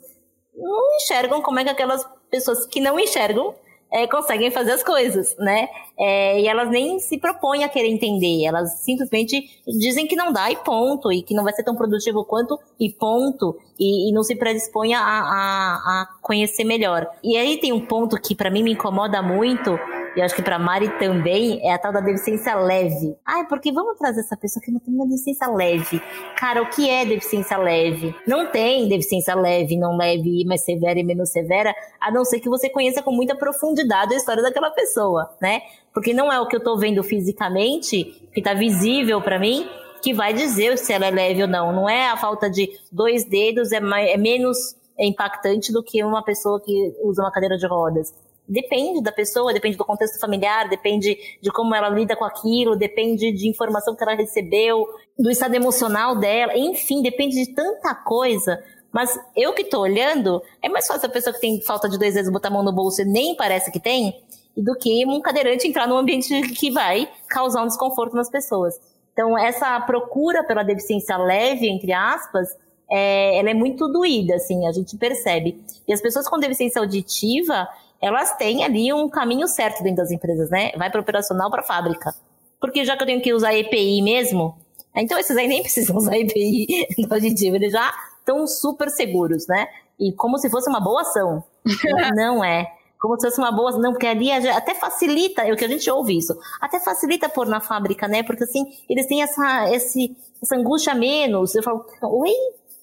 não enxergam como é que aquelas pessoas que não enxergam é, conseguem fazer as coisas, né? É, e elas nem se propõem a querer entender, elas simplesmente dizem que não dá e ponto, e que não vai ser tão produtivo quanto e ponto, e, e não se predispõe a, a, a, conhecer melhor. E aí tem um ponto que para mim me incomoda muito, e acho que para Mari também, é a tal da deficiência leve. Ai, porque vamos trazer essa pessoa que não tem uma deficiência leve. Cara, o que é deficiência leve? Não tem deficiência leve, não leve, mais severa e menos severa, a não ser que você conheça com muita profundidade a história daquela pessoa, né? Porque não é o que eu tô vendo fisicamente, que tá visível para mim, que vai dizer se ela é leve ou não. Não é a falta de dois dedos, é, mais, é menos impactante do que uma pessoa que usa uma cadeira de rodas depende da pessoa, depende do contexto familiar, depende de como ela lida com aquilo, depende de informação que ela recebeu, do estado emocional dela, enfim, depende de tanta coisa. Mas eu que tô olhando, é mais fácil a pessoa que tem falta de dois dedos botar a mão no bolso e nem parece que tem, do que um cadeirante entrar num ambiente que vai causar um desconforto nas pessoas. Então, essa procura pela deficiência leve, entre aspas, é, ela é muito doída, assim, a gente percebe. E as pessoas com deficiência auditiva, elas têm ali um caminho certo dentro das empresas, né? Vai para operacional para fábrica. Porque já que eu tenho que usar EPI mesmo, então esses aí nem precisam usar EPI no auditivo, eles já estão super seguros, né? E como se fosse uma boa ação. não é. Como se fosse uma boa, não, porque ali até facilita, é o que a gente ouve isso, até facilita pôr na fábrica, né? Porque assim, eles têm essa, esse, essa angústia menos. Eu falo, oi,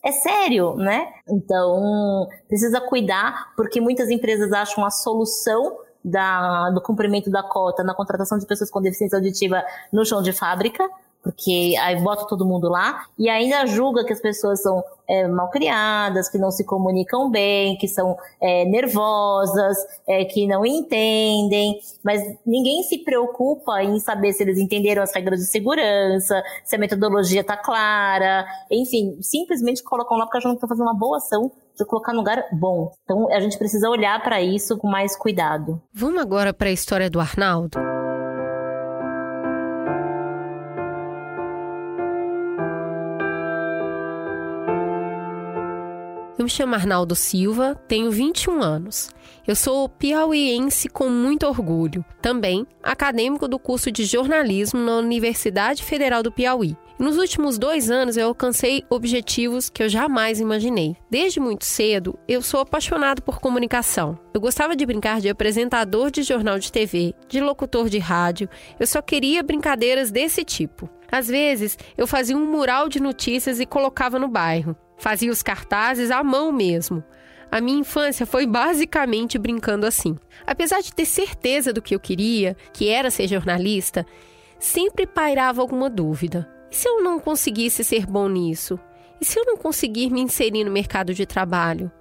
é sério, né? Então, precisa cuidar, porque muitas empresas acham a solução da, do cumprimento da cota na contratação de pessoas com deficiência auditiva no chão de fábrica, porque aí bota todo mundo lá e ainda julga que as pessoas são é, mal criadas, que não se comunicam bem, que são é, nervosas, é, que não entendem, mas ninguém se preocupa em saber se eles entenderam as regras de segurança, se a metodologia está clara, enfim, simplesmente colocam lá porque acham que estão fazendo uma boa ação de colocar no lugar bom. Então a gente precisa olhar para isso com mais cuidado. Vamos agora para a história do Arnaldo. Eu me chamo Arnaldo Silva, tenho 21 anos. Eu sou piauiense com muito orgulho, também acadêmico do curso de jornalismo na Universidade Federal do Piauí. Nos últimos dois anos eu alcancei objetivos que eu jamais imaginei. Desde muito cedo, eu sou apaixonado por comunicação. Eu gostava de brincar de apresentador de jornal de TV, de locutor de rádio. Eu só queria brincadeiras desse tipo. Às vezes, eu fazia um mural de notícias e colocava no bairro. Fazia os cartazes à mão mesmo. A minha infância foi basicamente brincando assim. Apesar de ter certeza do que eu queria, que era ser jornalista, sempre pairava alguma dúvida. E se eu não conseguisse ser bom nisso? E se eu não conseguir me inserir no mercado de trabalho?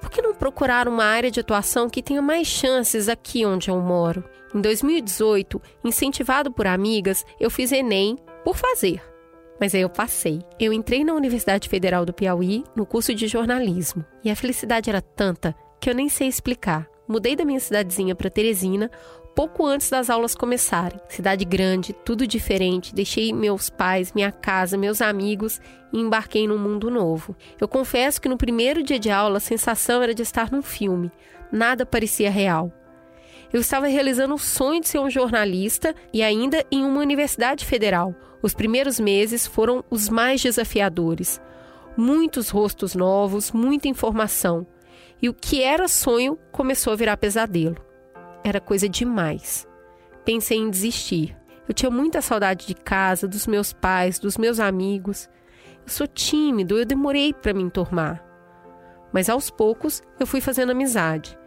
Por que não procurar uma área de atuação que tenha mais chances aqui onde eu moro? Em 2018, incentivado por amigas, eu fiz Enem por fazer. Mas aí eu passei. Eu entrei na Universidade Federal do Piauí no curso de jornalismo. E a felicidade era tanta que eu nem sei explicar. Mudei da minha cidadezinha para Teresina pouco antes das aulas começarem. Cidade grande, tudo diferente. Deixei meus pais, minha casa, meus amigos e embarquei num mundo novo. Eu confesso que no primeiro dia de aula a sensação era de estar num filme. Nada parecia real. Eu estava realizando o sonho de ser um jornalista e ainda em uma universidade federal. Os primeiros meses foram os mais desafiadores. Muitos rostos novos, muita informação. E o que era sonho começou a virar pesadelo. Era coisa demais. Pensei em desistir. Eu tinha muita saudade de casa, dos meus pais, dos meus amigos. Eu sou tímido, eu demorei para me enturmar. Mas aos poucos eu fui fazendo amizade.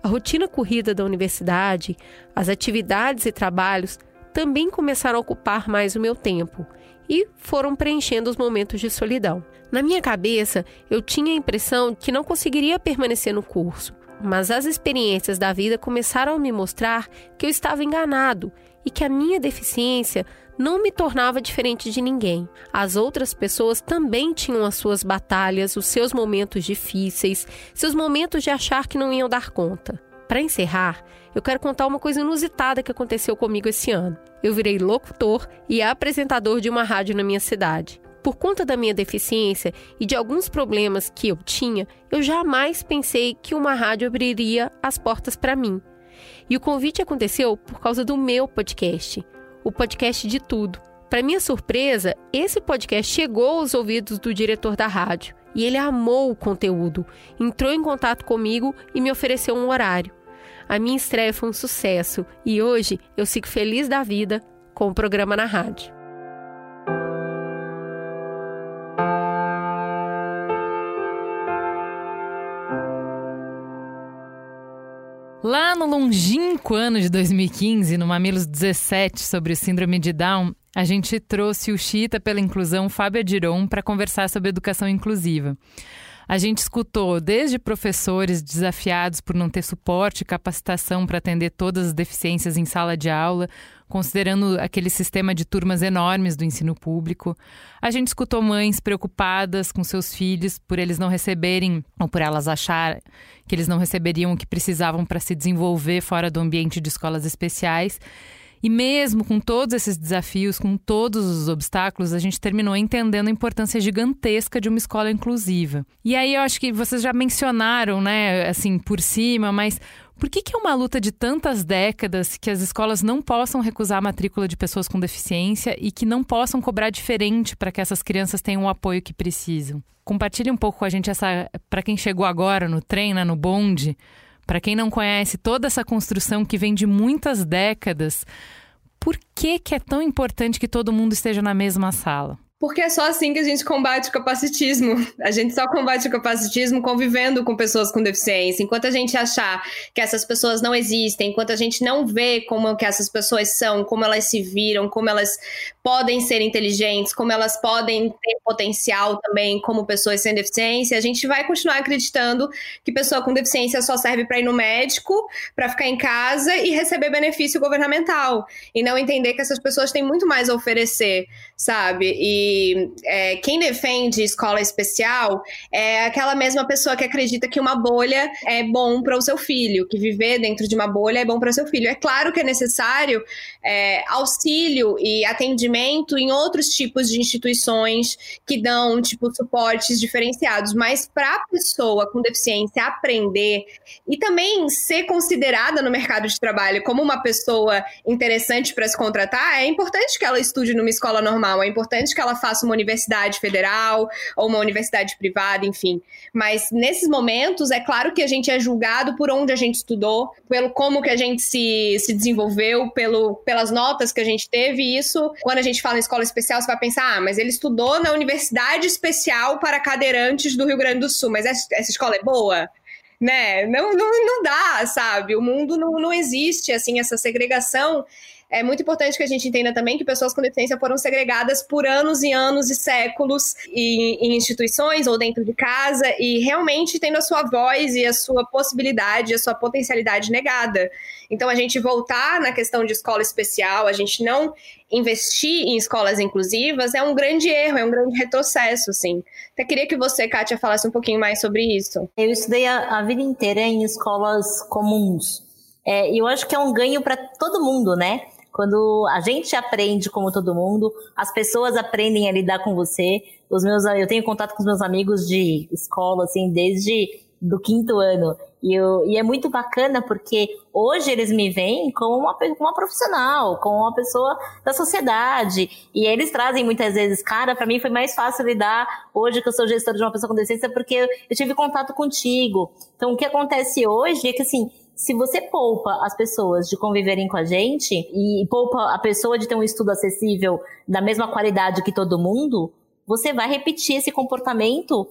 A rotina corrida da universidade, as atividades e trabalhos também começaram a ocupar mais o meu tempo e foram preenchendo os momentos de solidão. Na minha cabeça, eu tinha a impressão que não conseguiria permanecer no curso, mas as experiências da vida começaram a me mostrar que eu estava enganado e que a minha deficiência não me tornava diferente de ninguém. As outras pessoas também tinham as suas batalhas, os seus momentos difíceis, seus momentos de achar que não iam dar conta. Para encerrar, eu quero contar uma coisa inusitada que aconteceu comigo esse ano. Eu virei locutor e apresentador de uma rádio na minha cidade. Por conta da minha deficiência e de alguns problemas que eu tinha, eu jamais pensei que uma rádio abriria as portas para mim. E o convite aconteceu por causa do meu podcast o podcast de tudo. Para minha surpresa, esse podcast chegou aos ouvidos do diretor da rádio e ele amou o conteúdo, entrou em contato comigo e me ofereceu um horário. A minha estreia foi um sucesso e hoje eu fico feliz da vida com o programa na rádio. Lá no longínquo ano de 2015, no Mamilos 17, sobre o síndrome de Down, a gente trouxe o Chita pela Inclusão, Fábio Adiron, para conversar sobre educação inclusiva. A gente escutou desde professores desafiados por não ter suporte e capacitação para atender todas as deficiências em sala de aula, considerando aquele sistema de turmas enormes do ensino público. A gente escutou mães preocupadas com seus filhos por eles não receberem, ou por elas achar que eles não receberiam o que precisavam para se desenvolver fora do ambiente de escolas especiais. E mesmo com todos esses desafios, com todos os obstáculos, a gente terminou entendendo a importância gigantesca de uma escola inclusiva. E aí eu acho que vocês já mencionaram, né, assim, por cima, mas por que, que é uma luta de tantas décadas que as escolas não possam recusar a matrícula de pessoas com deficiência e que não possam cobrar diferente para que essas crianças tenham o apoio que precisam? Compartilhe um pouco com a gente essa, para quem chegou agora no trem, né, no bonde, para quem não conhece toda essa construção que vem de muitas décadas, por que, que é tão importante que todo mundo esteja na mesma sala? Porque é só assim que a gente combate o capacitismo. A gente só combate o capacitismo convivendo com pessoas com deficiência. Enquanto a gente achar que essas pessoas não existem, enquanto a gente não vê como que essas pessoas são, como elas se viram, como elas podem ser inteligentes, como elas podem ter potencial também como pessoas sem deficiência, a gente vai continuar acreditando que pessoa com deficiência só serve para ir no médico, para ficar em casa e receber benefício governamental. E não entender que essas pessoas têm muito mais a oferecer, sabe? E é, quem defende escola especial é aquela mesma pessoa que acredita que uma bolha é bom para o seu filho, que viver dentro de uma bolha é bom para o seu filho. É claro que é necessário é, auxílio e atendimento em outros tipos de instituições que dão tipo suportes diferenciados, mas para a pessoa com deficiência aprender e também ser considerada no mercado de trabalho como uma pessoa interessante para se contratar, é importante que ela estude numa escola normal, é importante que ela faça uma universidade federal ou uma universidade privada, enfim. Mas nesses momentos, é claro que a gente é julgado por onde a gente estudou, pelo como que a gente se, se desenvolveu, pelo, pelas notas que a gente teve. E isso, quando a gente fala em escola especial, você vai pensar, ah, mas ele estudou na Universidade Especial para Cadeirantes do Rio Grande do Sul, mas essa, essa escola é boa? Né? Não, não, não dá, sabe? O mundo não, não existe, assim, essa segregação é muito importante que a gente entenda também que pessoas com deficiência foram segregadas por anos e anos e séculos em, em instituições ou dentro de casa e realmente tendo a sua voz e a sua possibilidade, a sua potencialidade negada. Então, a gente voltar na questão de escola especial, a gente não investir em escolas inclusivas é um grande erro, é um grande retrocesso, assim. Até queria que você, Kátia, falasse um pouquinho mais sobre isso. Eu estudei a, a vida inteira em escolas comuns, É, eu acho que é um ganho para todo mundo, né? Quando a gente aprende como todo mundo, as pessoas aprendem a lidar com você. Os meus, eu tenho contato com os meus amigos de escola, assim, desde do quinto ano. E, eu, e é muito bacana porque hoje eles me veem como uma, uma profissional, como uma pessoa da sociedade. E eles trazem muitas vezes, cara, para mim foi mais fácil lidar hoje que eu sou gestor de uma pessoa com deficiência porque eu tive contato contigo. Então o que acontece hoje é que assim, se você poupa as pessoas de conviverem com a gente e poupa a pessoa de ter um estudo acessível da mesma qualidade que todo mundo, você vai repetir esse comportamento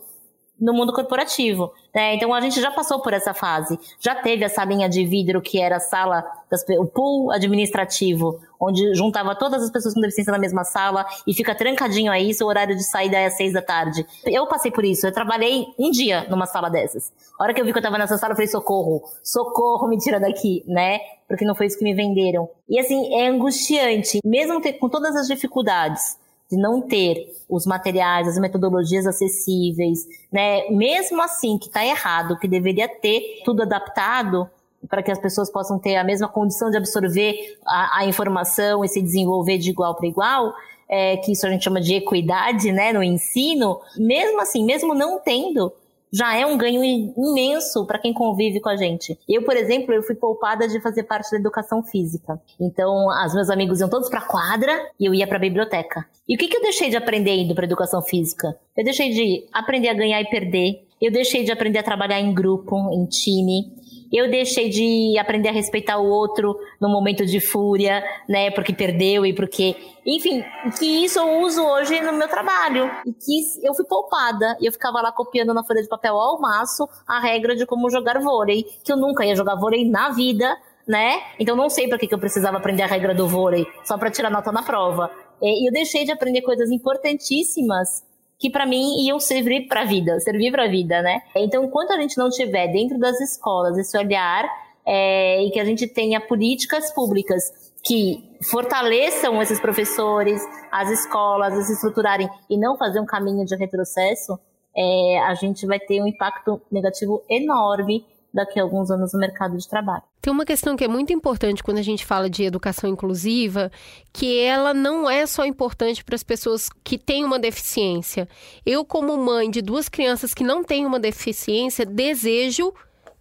no mundo corporativo. Né? Então a gente já passou por essa fase. Já teve essa linha de vidro que era a sala, das, o pool administrativo, onde juntava todas as pessoas com deficiência na mesma sala e fica trancadinho aí, seu horário de saída é às seis da tarde. Eu passei por isso. Eu trabalhei um dia numa sala dessas. A hora que eu vi que eu tava nessa sala, eu falei, socorro, socorro, me tira daqui, né? Porque não foi isso que me venderam. E assim, é angustiante, mesmo com todas as dificuldades de não ter os materiais, as metodologias acessíveis, né? Mesmo assim que está errado, que deveria ter tudo adaptado para que as pessoas possam ter a mesma condição de absorver a, a informação e se desenvolver de igual para igual, é, que isso a gente chama de equidade, né, no ensino. Mesmo assim, mesmo não tendo, já é um ganho imenso para quem convive com a gente. Eu, por exemplo, eu fui poupada de fazer parte da educação física. Então, os meus amigos iam todos para quadra e eu ia para biblioteca. E o que, que eu deixei de aprender indo para educação física? Eu deixei de aprender a ganhar e perder. Eu deixei de aprender a trabalhar em grupo, em time eu deixei de aprender a respeitar o outro no momento de fúria, né, porque perdeu e porque, enfim, que isso eu uso hoje no meu trabalho. E que eu fui poupada e eu ficava lá copiando na folha de papel ao maço a regra de como jogar vôlei, que eu nunca ia jogar vôlei na vida, né? Então não sei para que, que eu precisava aprender a regra do vôlei, só para tirar nota na prova. E eu deixei de aprender coisas importantíssimas que para mim iam servir para a vida, servir para a vida, né? Então, enquanto a gente não tiver dentro das escolas esse olhar é, e que a gente tenha políticas públicas que fortaleçam esses professores, as escolas, a se estruturarem e não fazer um caminho de retrocesso, é, a gente vai ter um impacto negativo enorme daqui a alguns anos no mercado de trabalho. Tem uma questão que é muito importante quando a gente fala de educação inclusiva, que ela não é só importante para as pessoas que têm uma deficiência. Eu, como mãe de duas crianças que não têm uma deficiência, desejo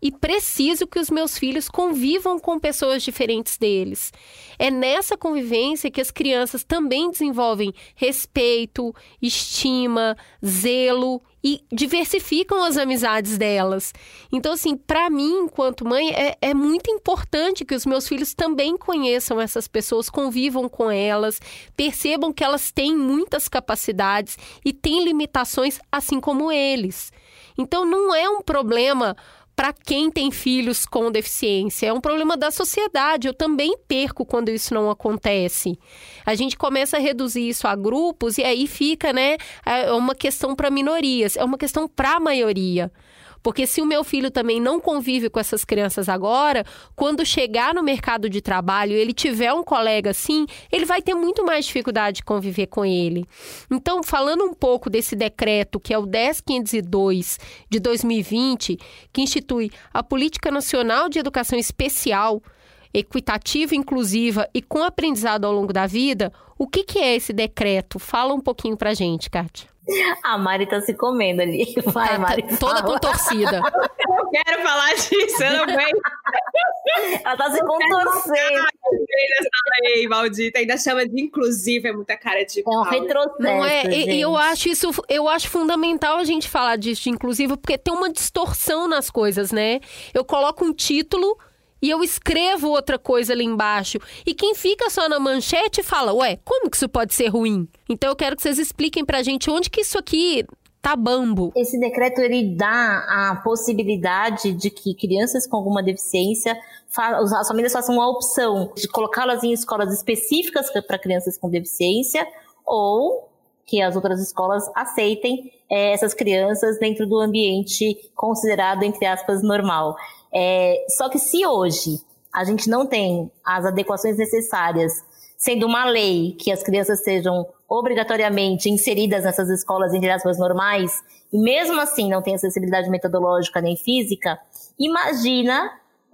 e preciso que os meus filhos convivam com pessoas diferentes deles. É nessa convivência que as crianças também desenvolvem respeito, estima, zelo e diversificam as amizades delas. Então, assim, para mim, enquanto mãe, é, é, muito importante que os meus filhos também conheçam essas pessoas, convivam com elas, percebam que elas têm muitas capacidades e têm limitações, assim como eles. Então, não é um problema para quem tem filhos com deficiência. É um problema da sociedade. Eu também perco quando isso não acontece. A gente começa a reduzir isso a grupos e aí fica, né, é uma questão para minorias, é uma questão para a maioria. Porque se o meu filho também não convive com essas crianças agora, quando chegar no mercado de trabalho, ele tiver um colega assim, ele vai ter muito mais dificuldade de conviver com ele. Então, falando um pouco desse decreto, que é o 10502 de 2020, que institui a Política Nacional de Educação Especial, equitativa, inclusiva e com aprendizado ao longo da vida, o que, que é esse decreto? Fala um pouquinho pra gente, Kátia. A Mari tá se comendo ali. Vai, tá, Mari. Tá toda contorcida. Eu quero falar disso, eu não aguento. Ela tá se contorcendo. lei, maldita. Ainda chama de inclusive, é muita cara de. É um retrocesso. Não é? E, eu acho isso, eu acho fundamental a gente falar disso de inclusive, porque tem uma distorção nas coisas, né? Eu coloco um título e eu escrevo outra coisa ali embaixo. E quem fica só na manchete fala, ué, como que isso pode ser ruim? Então eu quero que vocês expliquem pra gente onde que isso aqui tá bambo. Esse decreto ele dá a possibilidade de que crianças com alguma deficiência as famílias façam uma opção de colocá-las em escolas específicas para crianças com deficiência ou que as outras escolas aceitem é, essas crianças dentro do ambiente considerado, entre aspas, normal. É, só que se hoje a gente não tem as adequações necessárias, sendo uma lei que as crianças sejam obrigatoriamente inseridas nessas escolas, entre aspas, normais, e mesmo assim não tem acessibilidade metodológica nem física, imagina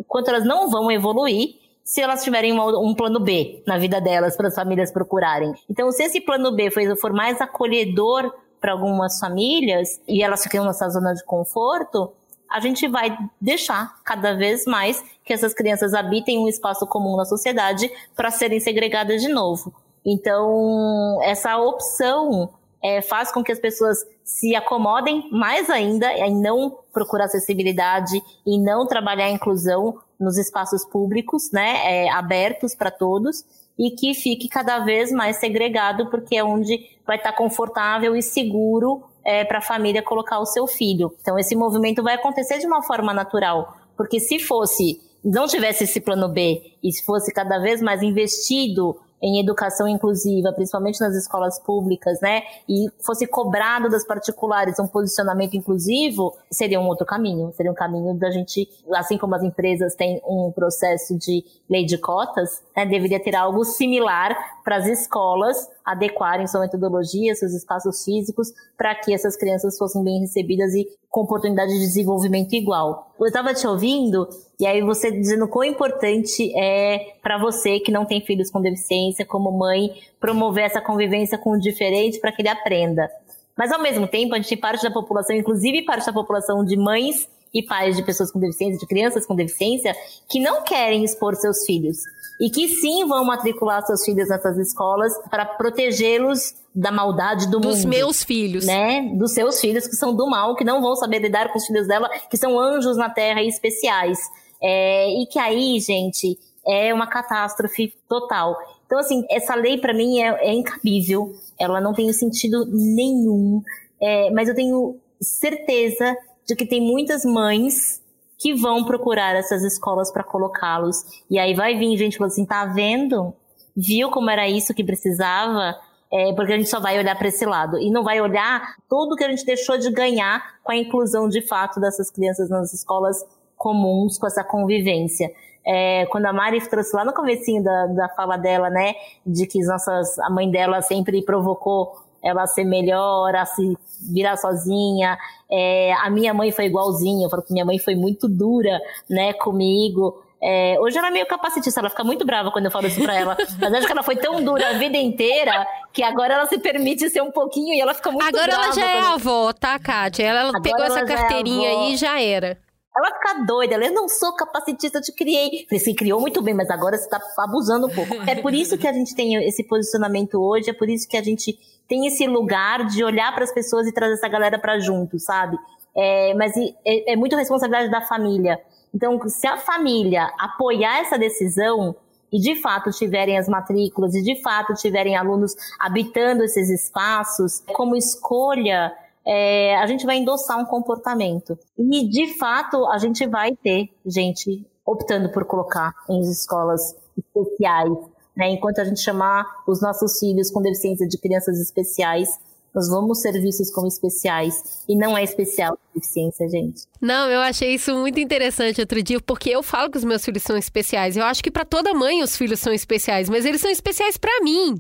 quanto elas não vão evoluir se elas tiverem um plano B na vida delas para as famílias procurarem. Então, se esse plano B for mais acolhedor para algumas famílias e elas ficam nessa zona de conforto, a gente vai deixar cada vez mais que essas crianças habitem um espaço comum na sociedade para serem segregadas de novo. Então, essa opção é, faz com que as pessoas se acomodem mais ainda em não procurar acessibilidade e não trabalhar a inclusão nos espaços públicos, né, é, abertos para todos, e que fique cada vez mais segregado, porque é onde vai estar confortável e seguro é, para a família colocar o seu filho. Então, esse movimento vai acontecer de uma forma natural, porque se fosse, não tivesse esse plano B, e se fosse cada vez mais investido em educação inclusiva, principalmente nas escolas públicas, né, e fosse cobrado das particulares um posicionamento inclusivo, seria um outro caminho. Seria um caminho da gente, assim como as empresas têm um processo de lei de cotas, né, deveria ter algo similar para as escolas adequarem sua metodologia, seus espaços físicos, para que essas crianças fossem bem recebidas e com oportunidade de desenvolvimento igual. Eu estava te ouvindo e aí você dizendo quão importante é para você que não tem filhos com deficiência, como mãe, promover essa convivência com o diferente para que ele aprenda. Mas ao mesmo tempo, a gente tem parte da população, inclusive parte da população de mães e pais de pessoas com deficiência, de crianças com deficiência, que não querem expor seus filhos e que sim vão matricular seus filhos nessas escolas para protegê-los da maldade do Dos mundo. Dos meus filhos. Né? Dos seus filhos que são do mal, que não vão saber lidar com os filhos dela, que são anjos na terra e especiais. É, e que aí, gente, é uma catástrofe total. Então, assim, essa lei para mim é, é, incabível, ela não tem sentido nenhum, é, mas eu tenho certeza de que tem muitas mães que vão procurar essas escolas para colocá-los. E aí vai vir gente falando assim, tá vendo? Viu como era isso que precisava? É, porque a gente só vai olhar para esse lado e não vai olhar tudo que a gente deixou de ganhar com a inclusão de fato dessas crianças nas escolas comuns, com essa convivência. É, quando a Mari trouxe lá no comecinho da, da fala dela, né, de que nossas, a mãe dela sempre provocou ela ser melhor, a se virar sozinha. É, a minha mãe foi igualzinha, eu falo que minha mãe foi muito dura, né, comigo. É, hoje ela é meio capacitista, ela fica muito brava quando eu falo isso pra ela. Mas acho que ela foi tão dura a vida inteira que agora ela se permite ser um pouquinho e ela fica muito agora brava. Agora ela já é avó, tá, Kátia? Ela, ela pegou essa é carteirinha é aí e já era. Ela fica doida, ela, eu não sou capacitista, eu te criei. Falei, você criou muito bem, mas agora você tá abusando um pouco. É por isso que a gente tem esse posicionamento hoje, é por isso que a gente tem esse lugar de olhar para as pessoas e trazer essa galera para junto, sabe? É, mas é, é muito responsabilidade da família. Então, se a família apoiar essa decisão e de fato tiverem as matrículas e de fato tiverem alunos habitando esses espaços como escolha é, a gente vai endossar um comportamento. E, de fato, a gente vai ter gente optando por colocar em escolas especiais. Né? Enquanto a gente chamar os nossos filhos com deficiência de crianças especiais, nós vamos ser vistos como especiais. E não é especial deficiência, gente. Não, eu achei isso muito interessante outro dia, porque eu falo que os meus filhos são especiais. Eu acho que para toda mãe os filhos são especiais, mas eles são especiais para mim.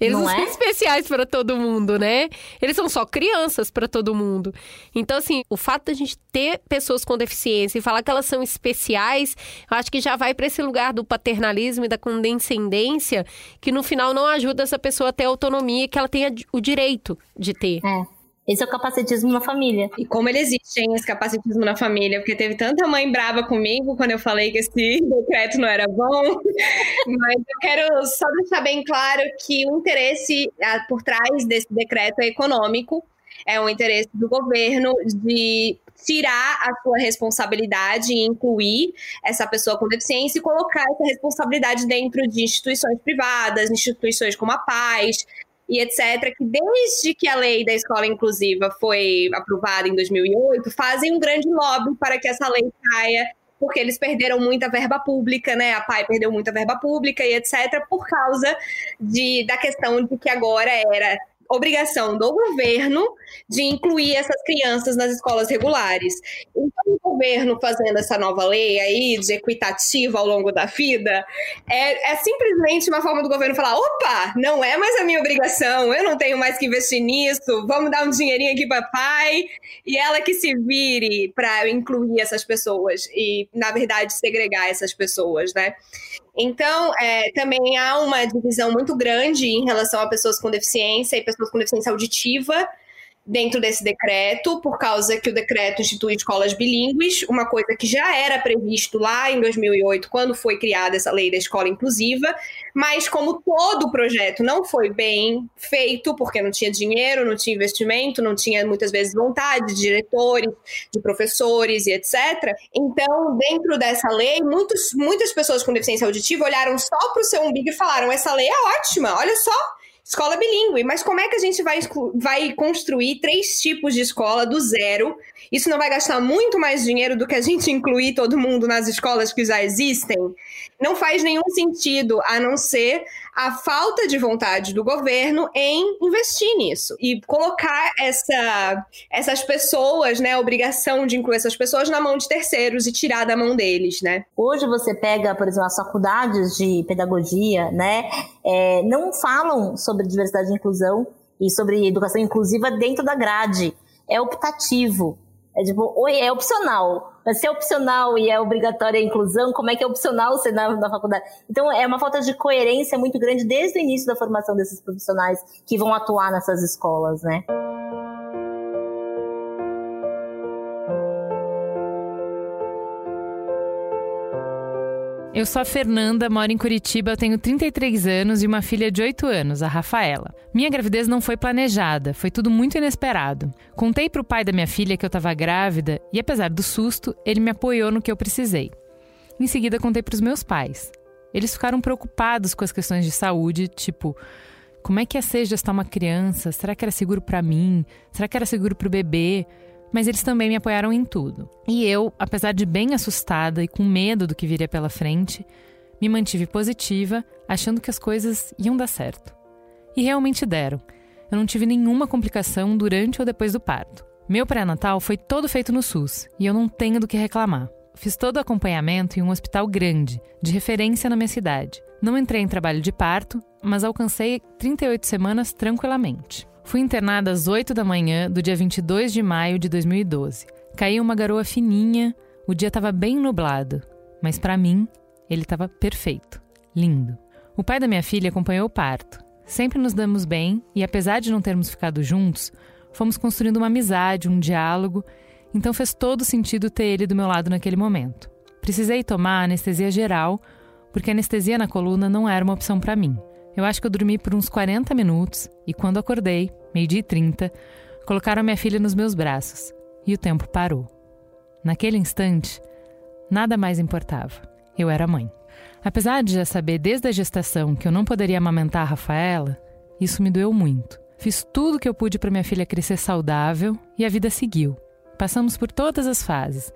Eles não, não é? são especiais para todo mundo, né? Eles são só crianças para todo mundo. Então, assim, o fato da gente ter pessoas com deficiência e falar que elas são especiais, eu acho que já vai para esse lugar do paternalismo e da condescendência, que no final não ajuda essa pessoa a ter autonomia que ela tenha o direito de ter. É. Esse é o capacitismo na família. E como ele existe, hein, esse capacitismo na família? Porque teve tanta mãe brava comigo quando eu falei que esse decreto não era bom. Mas eu quero só deixar bem claro que o interesse ah, por trás desse decreto é econômico. É um interesse do governo de tirar a sua responsabilidade e incluir essa pessoa com deficiência e colocar essa responsabilidade dentro de instituições privadas, instituições como a Paz, e etc., que desde que a lei da escola inclusiva foi aprovada em 2008, fazem um grande lobby para que essa lei caia, porque eles perderam muita verba pública, né? A PAI perdeu muita verba pública e etc., por causa de, da questão de que agora era obrigação do governo de incluir essas crianças nas escolas regulares. Então, o governo fazendo essa nova lei aí de equitativa ao longo da vida é, é simplesmente uma forma do governo falar: opa, não é mais a minha obrigação, eu não tenho mais que investir nisso, vamos dar um dinheirinho aqui para pai e ela que se vire para incluir essas pessoas e, na verdade, segregar essas pessoas, né? Então, é, também há uma divisão muito grande em relação a pessoas com deficiência e pessoas com deficiência auditiva dentro desse decreto, por causa que o decreto institui escolas bilíngues, uma coisa que já era previsto lá em 2008, quando foi criada essa lei da escola inclusiva, mas como todo o projeto não foi bem feito, porque não tinha dinheiro, não tinha investimento, não tinha muitas vezes vontade de diretores, de professores e etc. Então, dentro dessa lei, muitos, muitas pessoas com deficiência auditiva olharam só para o seu umbigo e falaram: essa lei é ótima, olha só Escola bilíngue, mas como é que a gente vai, vai construir três tipos de escola do zero? Isso não vai gastar muito mais dinheiro do que a gente incluir todo mundo nas escolas que já existem? Não faz nenhum sentido, a não ser a falta de vontade do governo em investir nisso e colocar essa, essas pessoas, né, a obrigação de incluir essas pessoas na mão de terceiros e tirar da mão deles, né? Hoje você pega, por exemplo, as faculdades de pedagogia, né, é, não falam sobre diversidade e inclusão e sobre educação inclusiva dentro da grade. É optativo. É tipo, é opcional. Mas se é opcional e é obrigatória a inclusão, como é que é opcional ser na, na faculdade? Então, é uma falta de coerência muito grande desde o início da formação desses profissionais que vão atuar nessas escolas, né? Eu sou a Fernanda, moro em Curitiba, tenho 33 anos e uma filha de 8 anos, a Rafaela. Minha gravidez não foi planejada, foi tudo muito inesperado. Contei pro pai da minha filha que eu estava grávida e, apesar do susto, ele me apoiou no que eu precisei. Em seguida, contei pros meus pais. Eles ficaram preocupados com as questões de saúde, tipo, como é que ia ser gestar uma criança? Será que era seguro para mim? Será que era seguro pro bebê? Mas eles também me apoiaram em tudo. E eu, apesar de bem assustada e com medo do que viria pela frente, me mantive positiva, achando que as coisas iam dar certo. E realmente deram. Eu não tive nenhuma complicação durante ou depois do parto. Meu pré-natal foi todo feito no SUS e eu não tenho do que reclamar. Fiz todo o acompanhamento em um hospital grande, de referência na minha cidade. Não entrei em trabalho de parto, mas alcancei 38 semanas tranquilamente. Fui internada às 8 da manhã do dia 22 de maio de 2012. Caiu uma garoa fininha, o dia estava bem nublado, mas para mim ele estava perfeito, lindo. O pai da minha filha acompanhou o parto. Sempre nos damos bem e, apesar de não termos ficado juntos, fomos construindo uma amizade, um diálogo, então fez todo sentido ter ele do meu lado naquele momento. Precisei tomar anestesia geral, porque anestesia na coluna não era uma opção para mim. Eu acho que eu dormi por uns 40 minutos e quando acordei, meio-dia e 30, colocaram minha filha nos meus braços e o tempo parou. Naquele instante, nada mais importava. Eu era mãe. Apesar de já saber desde a gestação que eu não poderia amamentar a Rafaela, isso me doeu muito. Fiz tudo o que eu pude para minha filha crescer saudável e a vida seguiu. Passamos por todas as fases.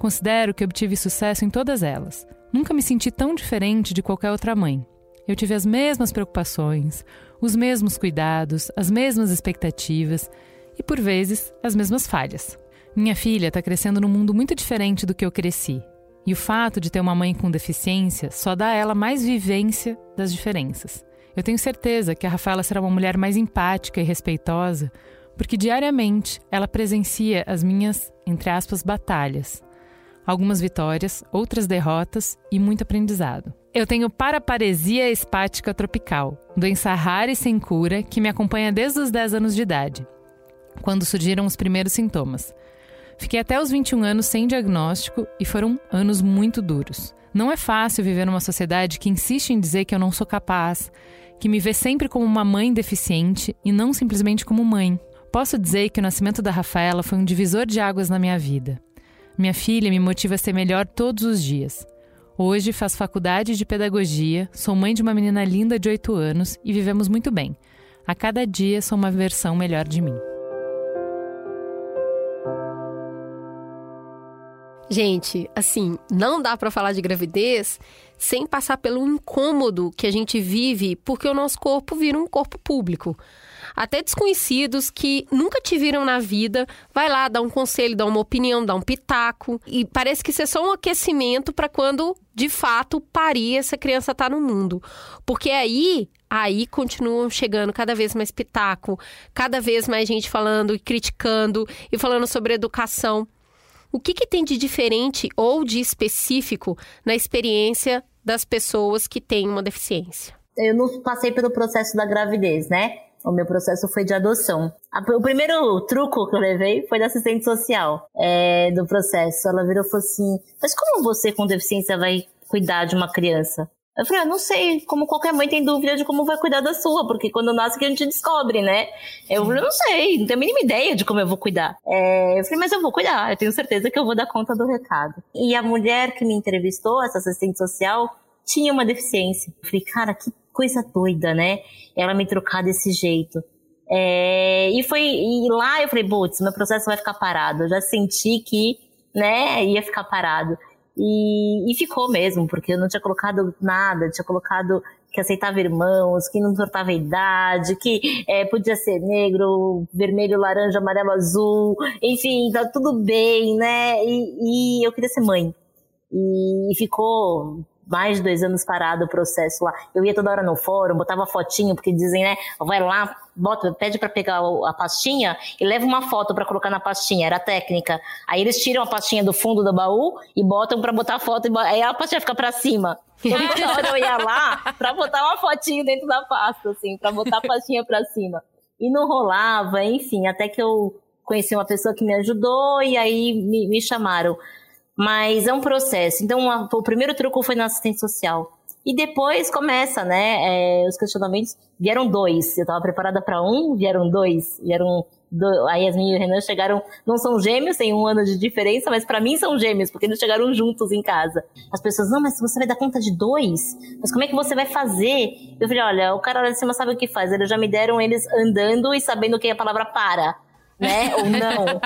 Considero que obtive sucesso em todas elas. Nunca me senti tão diferente de qualquer outra mãe. Eu tive as mesmas preocupações, os mesmos cuidados, as mesmas expectativas e, por vezes, as mesmas falhas. Minha filha está crescendo num mundo muito diferente do que eu cresci. E o fato de ter uma mãe com deficiência só dá a ela mais vivência das diferenças. Eu tenho certeza que a Rafaela será uma mulher mais empática e respeitosa, porque diariamente ela presencia as minhas, entre aspas, batalhas. Algumas vitórias, outras derrotas e muito aprendizado. Eu tenho paraparesia espática tropical, doença rara e sem cura que me acompanha desde os 10 anos de idade, quando surgiram os primeiros sintomas. Fiquei até os 21 anos sem diagnóstico e foram anos muito duros. Não é fácil viver numa sociedade que insiste em dizer que eu não sou capaz, que me vê sempre como uma mãe deficiente e não simplesmente como mãe. Posso dizer que o nascimento da Rafaela foi um divisor de águas na minha vida. Minha filha me motiva a ser melhor todos os dias. Hoje faço faculdade de pedagogia, sou mãe de uma menina linda de 8 anos e vivemos muito bem. A cada dia sou uma versão melhor de mim. Gente, assim, não dá para falar de gravidez sem passar pelo incômodo que a gente vive porque o nosso corpo vira um corpo público. até desconhecidos que nunca te viram na vida, vai lá dar um conselho, dar uma opinião, dar um pitaco. E parece que isso é só um aquecimento para quando de fato parir essa criança tá no mundo. Porque aí aí continuam chegando cada vez mais pitaco, cada vez mais gente falando e criticando e falando sobre educação. O que, que tem de diferente ou de específico na experiência das pessoas que têm uma deficiência? Eu não passei pelo processo da gravidez, né? O meu processo foi de adoção. O primeiro truco que eu levei foi da assistente social é, do processo. Ela virou e falou assim: Mas como você com deficiência vai cuidar de uma criança? Eu falei, ah, não sei, como qualquer mãe tem dúvida de como vai cuidar da sua, porque quando nasce que a gente descobre, né? Eu falei, não sei, não tenho a mínima ideia de como eu vou cuidar. É, eu falei, mas eu vou cuidar, eu tenho certeza que eu vou dar conta do recado. E a mulher que me entrevistou, essa assistente social, tinha uma deficiência. Eu falei, cara, que coisa doida, né? Ela me trocar desse jeito. É, e foi e lá eu falei, putz, meu processo vai ficar parado. Eu já senti que, né, ia ficar parado. E, e ficou mesmo, porque eu não tinha colocado nada, tinha colocado que aceitava irmãos, que não importava a idade, que é, podia ser negro, vermelho, laranja, amarelo, azul, enfim, tá tudo bem, né? E, e eu queria ser mãe. E, ficou mais de dois anos parado o processo lá. Eu ia toda hora no fórum, botava fotinho, porque dizem, né, vai lá, bota, pede para pegar a pastinha e leva uma foto para colocar na pastinha, era técnica. Aí eles tiram a pastinha do fundo do baú e botam para botar a foto, e aí a pastinha fica para cima. Toda hora eu ia lá pra botar uma fotinho dentro da pasta, assim, pra botar a pastinha pra cima. E não rolava, enfim, até que eu conheci uma pessoa que me ajudou e aí me, me chamaram. Mas é um processo. Então, a, o primeiro truque foi na assistente social. E depois começa, né? É, os questionamentos. Vieram dois. Eu estava preparada para um, vieram dois. Vieram. Do, a Yasmin e o Renan chegaram. Não são gêmeos, tem um ano de diferença, mas para mim são gêmeos, porque eles chegaram juntos em casa. As pessoas, não, mas você vai dar conta de dois? Mas como é que você vai fazer? Eu falei, olha, o cara lá de cima sabe o que faz. Eles já me deram eles andando e sabendo que é a palavra para né? Ou não.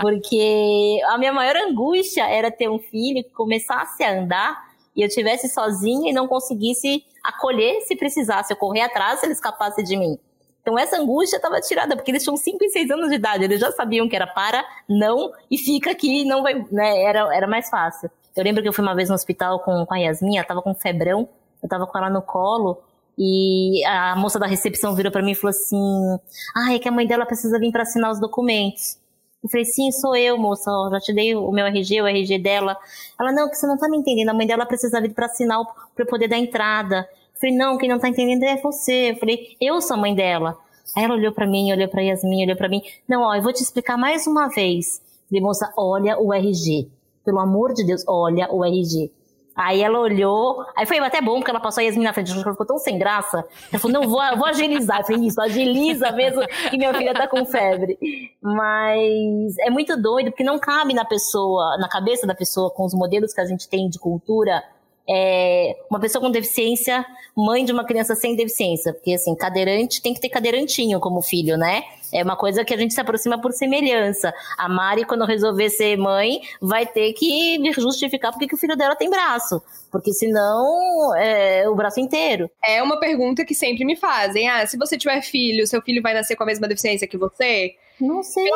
Porque a minha maior angústia era ter um filho que começasse a andar e eu tivesse sozinha e não conseguisse acolher se precisasse, eu correr atrás se ele escapasse de mim. Então essa angústia estava tirada, porque eles tinham 5 e 6 anos de idade, eles já sabiam que era para, não, e fica aqui, não vai, né, era, era mais fácil. Eu lembro que eu fui uma vez no hospital com, com a Yasmin, ela tava com febrão, eu tava com ela no colo, e a moça da recepção virou para mim e falou assim: Ah, é que a mãe dela precisa vir para assinar os documentos. Eu falei, sim, sou eu, moça, ó, já te dei o meu RG, o RG dela. Ela, não, que você não tá me entendendo, a mãe dela precisa vir para assinar para eu poder dar entrada. Eu falei, não, quem não tá entendendo é você. Eu falei, eu sou a mãe dela. Aí ela olhou para mim, olhou para Yasmin, olhou para mim. Não, ó, eu vou te explicar mais uma vez. Eu falei, moça, olha o RG. Pelo amor de Deus, olha o RG. Aí ela olhou, aí foi até bom, porque ela passou a Yasmin na frente, ela ficou tão sem graça. Ela falou, não, vou, vou agilizar. Eu falei, isso, agiliza mesmo que minha filha tá com febre. Mas é muito doido, porque não cabe na pessoa, na cabeça da pessoa, com os modelos que a gente tem de cultura, é, uma pessoa com deficiência, mãe de uma criança sem deficiência. Porque, assim, cadeirante tem que ter cadeirantinho como filho, né? É uma coisa que a gente se aproxima por semelhança. A Mari, quando resolver ser mãe, vai ter que justificar porque que o filho dela tem braço. Porque senão, é o braço inteiro. É uma pergunta que sempre me fazem. Ah, se você tiver filho, seu filho vai nascer com a mesma deficiência que você? Não sei.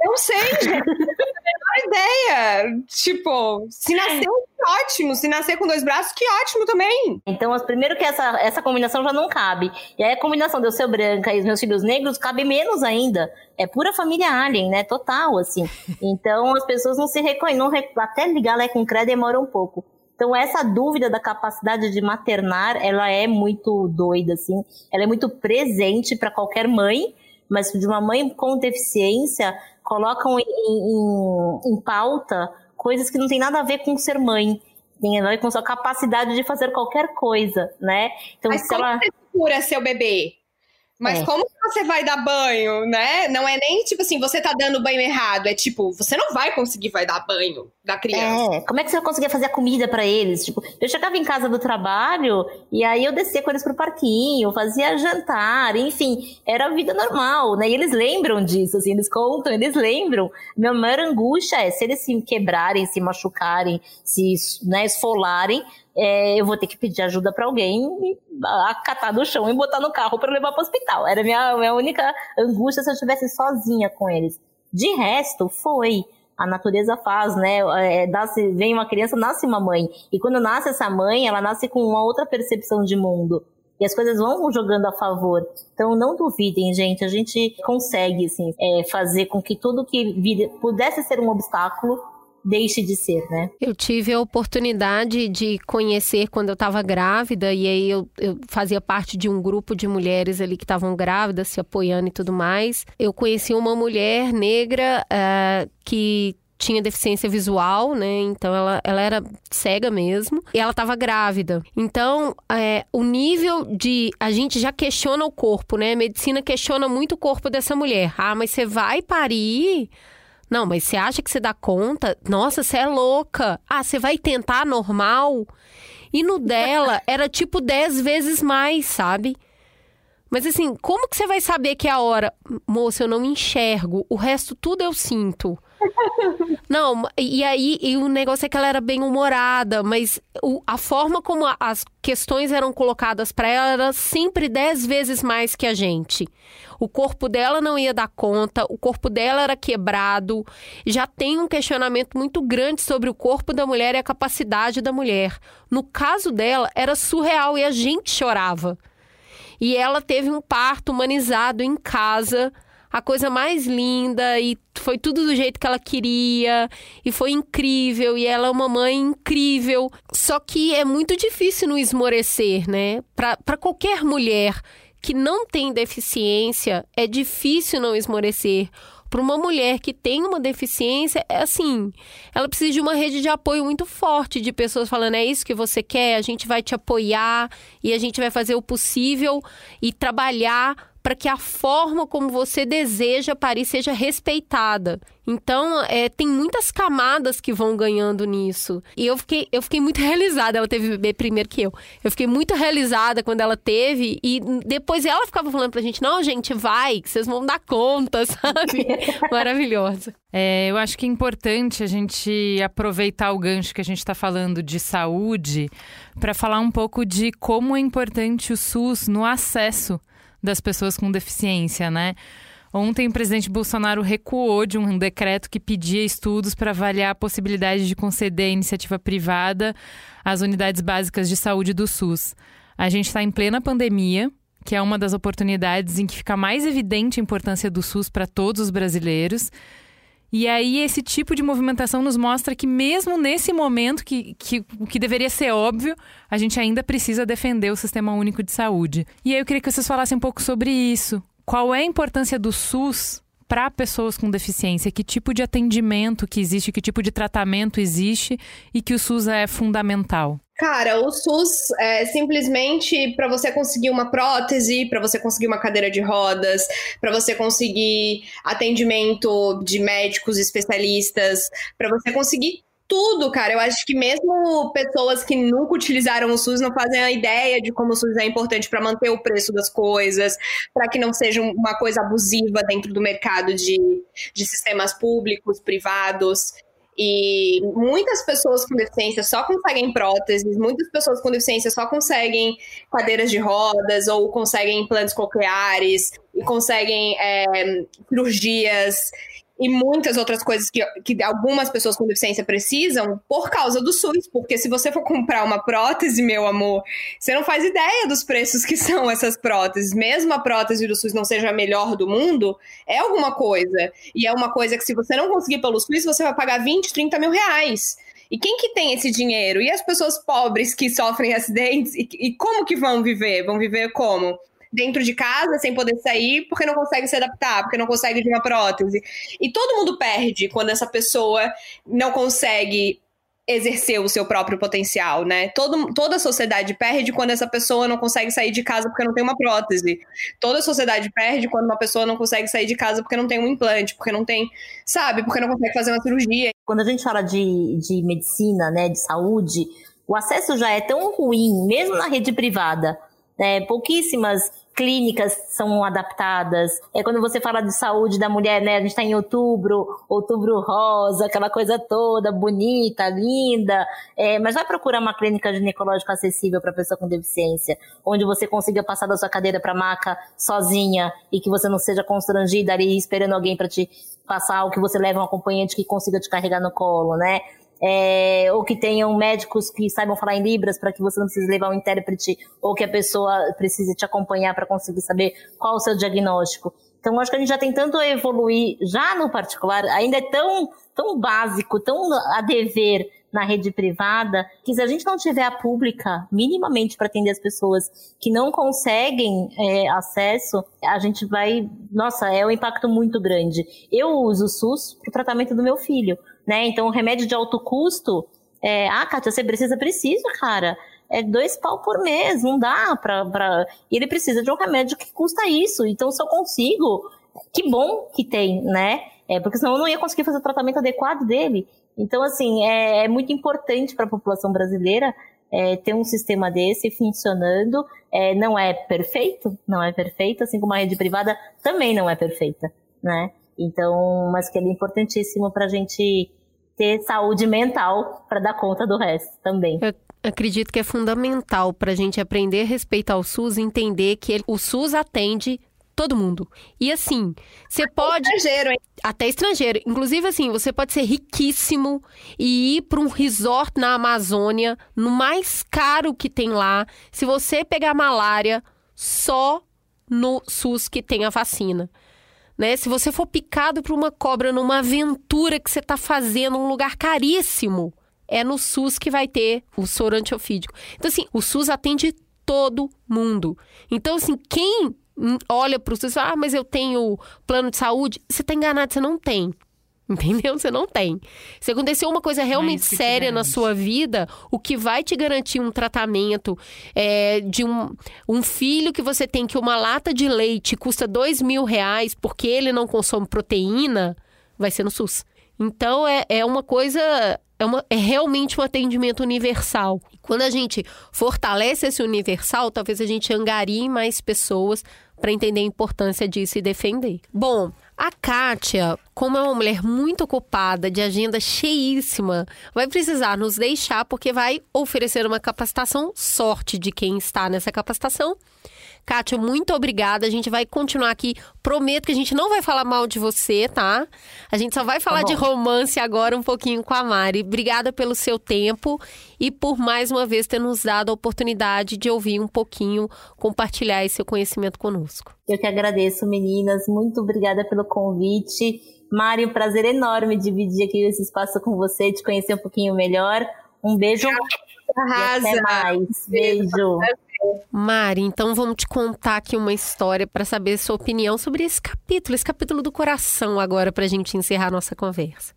Eu sei, gente. menor ideia. Tipo, se nascer, ótimo. Se nascer com dois braços, que ótimo também. Então, primeiro que essa, essa combinação já não cabe. E aí a combinação de eu ser branca e os meus filhos negros cabe menos ainda. É pura família alien, né? Total, assim. Então, as pessoas não se reconhecem. Não, até ligar lá com credo demora um pouco. Então, essa dúvida da capacidade de maternar, ela é muito doida, assim. Ela é muito presente para qualquer mãe, mas de uma mãe com deficiência, colocam em, em, em pauta coisas que não tem nada a ver com ser mãe. Tem a ver com sua capacidade de fazer qualquer coisa, né? Então, Mas se como ela... você cura seu bebê? Mas é. como você vai dar banho, né? Não é nem tipo assim, você tá dando banho errado. É tipo, você não vai conseguir vai dar banho da criança. É, como é que você vai conseguir fazer a comida para eles? Tipo, eu chegava em casa do trabalho e aí eu descia com eles pro parquinho, fazia jantar, enfim, era a vida normal, né? E eles lembram disso, assim, eles contam, eles lembram. Minha maior angústia é se eles se quebrarem, se machucarem, se né, esfolarem, é, eu vou ter que pedir ajuda para alguém e acatar do chão e botar no carro para levar para o hospital. Era a minha, minha única angústia se eu estivesse sozinha com eles. De resto, foi a natureza faz, né? É, nasce, vem uma criança, nasce uma mãe. E quando nasce essa mãe, ela nasce com uma outra percepção de mundo. E as coisas vão jogando a favor. Então não duvidem, gente. A gente consegue assim, é, fazer com que tudo que pudesse ser um obstáculo deixe de ser, né? Eu tive a oportunidade de conhecer quando eu estava grávida, e aí eu, eu, fazia parte de um grupo de mulheres ali que estavam grávidas, se apoiando e tudo mais. Eu conheci uma mulher negra uh, que tinha deficiência visual, né? Então ela, ela era cega mesmo. E ela estava grávida. Então, é, o nível de. A gente já questiona o corpo, né? A medicina questiona muito o corpo dessa mulher. Ah, mas você vai parir? Não, mas você acha que você dá conta? Nossa, você é louca. Ah, você vai tentar normal? E no dela era tipo 10 vezes mais, sabe? Mas assim, como que você vai saber que é a hora? Moça, eu não enxergo. O resto tudo eu sinto. Não, e aí e o negócio é que ela era bem humorada, mas o, a forma como a, as questões eram colocadas para ela era sempre dez vezes mais que a gente. O corpo dela não ia dar conta, o corpo dela era quebrado. Já tem um questionamento muito grande sobre o corpo da mulher e a capacidade da mulher. No caso dela, era surreal e a gente chorava. E ela teve um parto humanizado em casa a coisa mais linda e foi tudo do jeito que ela queria e foi incrível e ela é uma mãe incrível. Só que é muito difícil não esmorecer, né? Para qualquer mulher que não tem deficiência, é difícil não esmorecer. Para uma mulher que tem uma deficiência, é assim, ela precisa de uma rede de apoio muito forte de pessoas falando: é isso que você quer, a gente vai te apoiar e a gente vai fazer o possível e trabalhar para que a forma como você deseja parir seja respeitada. Então, é, tem muitas camadas que vão ganhando nisso. E eu fiquei, eu fiquei muito realizada. Ela teve bebê primeiro que eu. Eu fiquei muito realizada quando ela teve. E depois ela ficava falando pra gente: não, gente, vai, que vocês vão dar conta, sabe? Maravilhosa. É, eu acho que é importante a gente aproveitar o gancho que a gente está falando de saúde para falar um pouco de como é importante o SUS no acesso das pessoas com deficiência, né? Ontem, o presidente Bolsonaro recuou de um decreto que pedia estudos para avaliar a possibilidade de conceder iniciativa privada às unidades básicas de saúde do SUS. A gente está em plena pandemia, que é uma das oportunidades em que fica mais evidente a importância do SUS para todos os brasileiros. E aí, esse tipo de movimentação nos mostra que, mesmo nesse momento, que, que o que deveria ser óbvio, a gente ainda precisa defender o Sistema Único de Saúde. E aí, eu queria que vocês falassem um pouco sobre isso. Qual é a importância do SUS para pessoas com deficiência? Que tipo de atendimento que existe, que tipo de tratamento existe e que o SUS é fundamental? Cara, o SUS é simplesmente para você conseguir uma prótese, para você conseguir uma cadeira de rodas, para você conseguir atendimento de médicos especialistas, para você conseguir tudo, cara. Eu acho que mesmo pessoas que nunca utilizaram o SUS não fazem a ideia de como o SUS é importante para manter o preço das coisas, para que não seja uma coisa abusiva dentro do mercado de, de sistemas públicos, privados. E muitas pessoas com deficiência só conseguem próteses, muitas pessoas com deficiência só conseguem cadeiras de rodas ou conseguem implantes cocleares e conseguem é, cirurgias e muitas outras coisas que, que algumas pessoas com deficiência precisam por causa do SUS. Porque se você for comprar uma prótese, meu amor, você não faz ideia dos preços que são essas próteses. Mesmo a prótese do SUS não seja a melhor do mundo, é alguma coisa. E é uma coisa que se você não conseguir pelo SUS, você vai pagar 20, 30 mil reais. E quem que tem esse dinheiro? E as pessoas pobres que sofrem acidentes? E, e como que vão viver? Vão viver como? Dentro de casa sem poder sair porque não consegue se adaptar, porque não consegue de uma prótese. E todo mundo perde quando essa pessoa não consegue exercer o seu próprio potencial, né? Todo, toda a sociedade perde quando essa pessoa não consegue sair de casa porque não tem uma prótese. Toda a sociedade perde quando uma pessoa não consegue sair de casa porque não tem um implante, porque não tem, sabe, porque não consegue fazer uma cirurgia. Quando a gente fala de, de medicina, né, de saúde, o acesso já é tão ruim, mesmo na rede privada, né? Pouquíssimas clínicas são adaptadas. É quando você fala de saúde da mulher, né? A gente está em outubro, outubro rosa, aquela coisa toda bonita, linda. É, mas vai procurar uma clínica ginecológica acessível para pessoa com deficiência, onde você consiga passar da sua cadeira para maca sozinha e que você não seja constrangida ali esperando alguém para te passar, ou que você leve um acompanhante que consiga te carregar no colo, né? É, ou que tenham médicos que saibam falar em Libras para que você não precise levar um intérprete ou que a pessoa precise te acompanhar para conseguir saber qual o seu diagnóstico. Então, acho que a gente já tem tanto a evoluir, já no particular, ainda é tão, tão básico, tão a dever na rede privada, que se a gente não tiver a pública minimamente para atender as pessoas que não conseguem é, acesso, a gente vai. Nossa, é um impacto muito grande. Eu uso o SUS para o tratamento do meu filho né? Então, remédio de alto custo, é, ah, Kátia, você precisa, precisa, cara. É dois pau por mês, não dá pra, pra... E ele precisa de um remédio que custa isso. Então, se eu consigo, que bom que tem, né? É, porque senão eu não ia conseguir fazer o tratamento adequado dele. Então, assim, é, é muito importante para a população brasileira é, ter um sistema desse funcionando. É, não é perfeito, não é perfeito, assim como a rede privada também não é perfeita, né? Então, mas que ele é importantíssimo para a gente ter saúde mental para dar conta do resto também. Eu acredito que é fundamental para a gente aprender a respeitar o SUS e entender que ele, o SUS atende todo mundo. E assim, você até pode. Estrangeiro, hein? Até estrangeiro. Inclusive, assim, você pode ser riquíssimo e ir para um resort na Amazônia, no mais caro que tem lá. Se você pegar malária, só no SUS que tem a vacina né? Se você for picado por uma cobra numa aventura que você está fazendo, um lugar caríssimo, é no SUS que vai ter o soro antiofídico. Então, assim, o SUS atende todo mundo. Então, assim, quem olha para o SUS e fala, ah, mas eu tenho plano de saúde, você está enganado, você não tem. Entendeu? Você não tem. Se aconteceu uma coisa realmente é séria na sua vida, o que vai te garantir um tratamento é, de um, um filho que você tem que uma lata de leite custa dois mil reais porque ele não consome proteína, vai ser no SUS. Então é, é uma coisa. É, uma, é realmente um atendimento universal. Quando a gente fortalece esse universal, talvez a gente angarie mais pessoas para entender a importância disso e defender. Bom, a Kátia, como é uma mulher muito ocupada, de agenda cheíssima, vai precisar nos deixar porque vai oferecer uma capacitação sorte de quem está nessa capacitação Kátia, muito obrigada. A gente vai continuar aqui. Prometo que a gente não vai falar mal de você, tá? A gente só vai falar tá de romance agora um pouquinho com a Mari. Obrigada pelo seu tempo e por mais uma vez ter nos dado a oportunidade de ouvir um pouquinho, compartilhar esse seu conhecimento conosco. Eu que agradeço, meninas. Muito obrigada pelo convite. Mari, um prazer enorme dividir aqui esse espaço com você, te conhecer um pouquinho melhor. Um beijo. Arrasa. E até mais. Beijo. Mari, então vamos te contar aqui uma história para saber sua opinião sobre esse capítulo, esse capítulo do coração agora para a gente encerrar nossa conversa.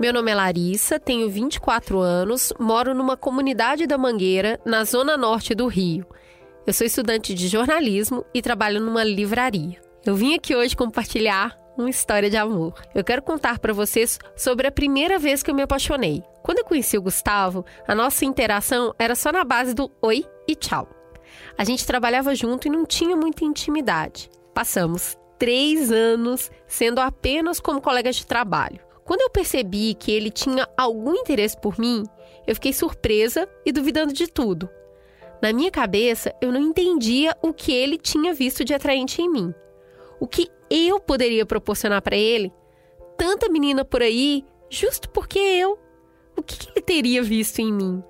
Meu nome é Larissa, tenho 24 anos, moro numa comunidade da Mangueira, na zona norte do Rio. Eu sou estudante de jornalismo e trabalho numa livraria. Eu vim aqui hoje compartilhar uma história de amor. Eu quero contar para vocês sobre a primeira vez que eu me apaixonei. Quando eu conheci o Gustavo, a nossa interação era só na base do oi e tchau. A gente trabalhava junto e não tinha muita intimidade. Passamos três anos sendo apenas como colegas de trabalho. Quando eu percebi que ele tinha algum interesse por mim, eu fiquei surpresa e duvidando de tudo. Na minha cabeça, eu não entendia o que ele tinha visto de atraente em mim. O que eu poderia proporcionar para ele? Tanta menina por aí, justo porque eu. O que, que ele teria visto em mim?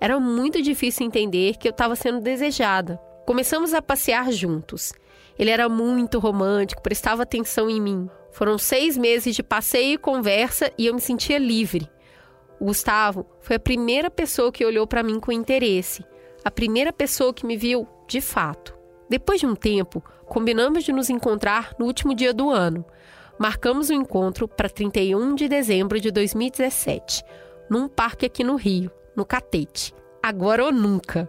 Era muito difícil entender que eu estava sendo desejada. Começamos a passear juntos. Ele era muito romântico, prestava atenção em mim. Foram seis meses de passeio e conversa e eu me sentia livre. O Gustavo foi a primeira pessoa que olhou para mim com interesse, a primeira pessoa que me viu de fato. Depois de um tempo, combinamos de nos encontrar no último dia do ano. Marcamos o encontro para 31 de dezembro de 2017, num parque aqui no Rio, no Catete. Agora ou nunca.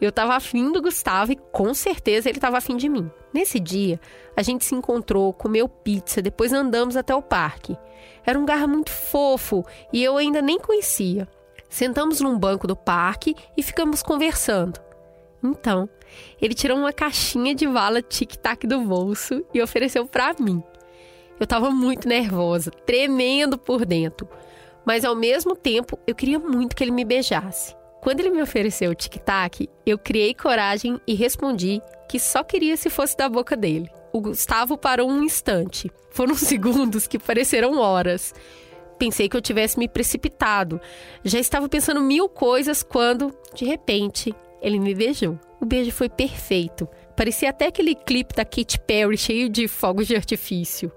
Eu tava afim do Gustavo e com certeza ele tava afim de mim. Nesse dia, a gente se encontrou, comeu pizza, depois andamos até o parque. Era um lugar muito fofo e eu ainda nem conhecia. Sentamos num banco do parque e ficamos conversando. Então, ele tirou uma caixinha de vala tic-tac do bolso e ofereceu para mim. Eu estava muito nervosa, tremendo por dentro, mas ao mesmo tempo eu queria muito que ele me beijasse. Quando ele me ofereceu o tic-tac, eu criei coragem e respondi que só queria se fosse da boca dele. O Gustavo parou um instante. Foram segundos que pareceram horas. Pensei que eu tivesse me precipitado. Já estava pensando mil coisas quando, de repente, ele me beijou. O beijo foi perfeito. Parecia até aquele clipe da Katy Perry cheio de fogos de artifício.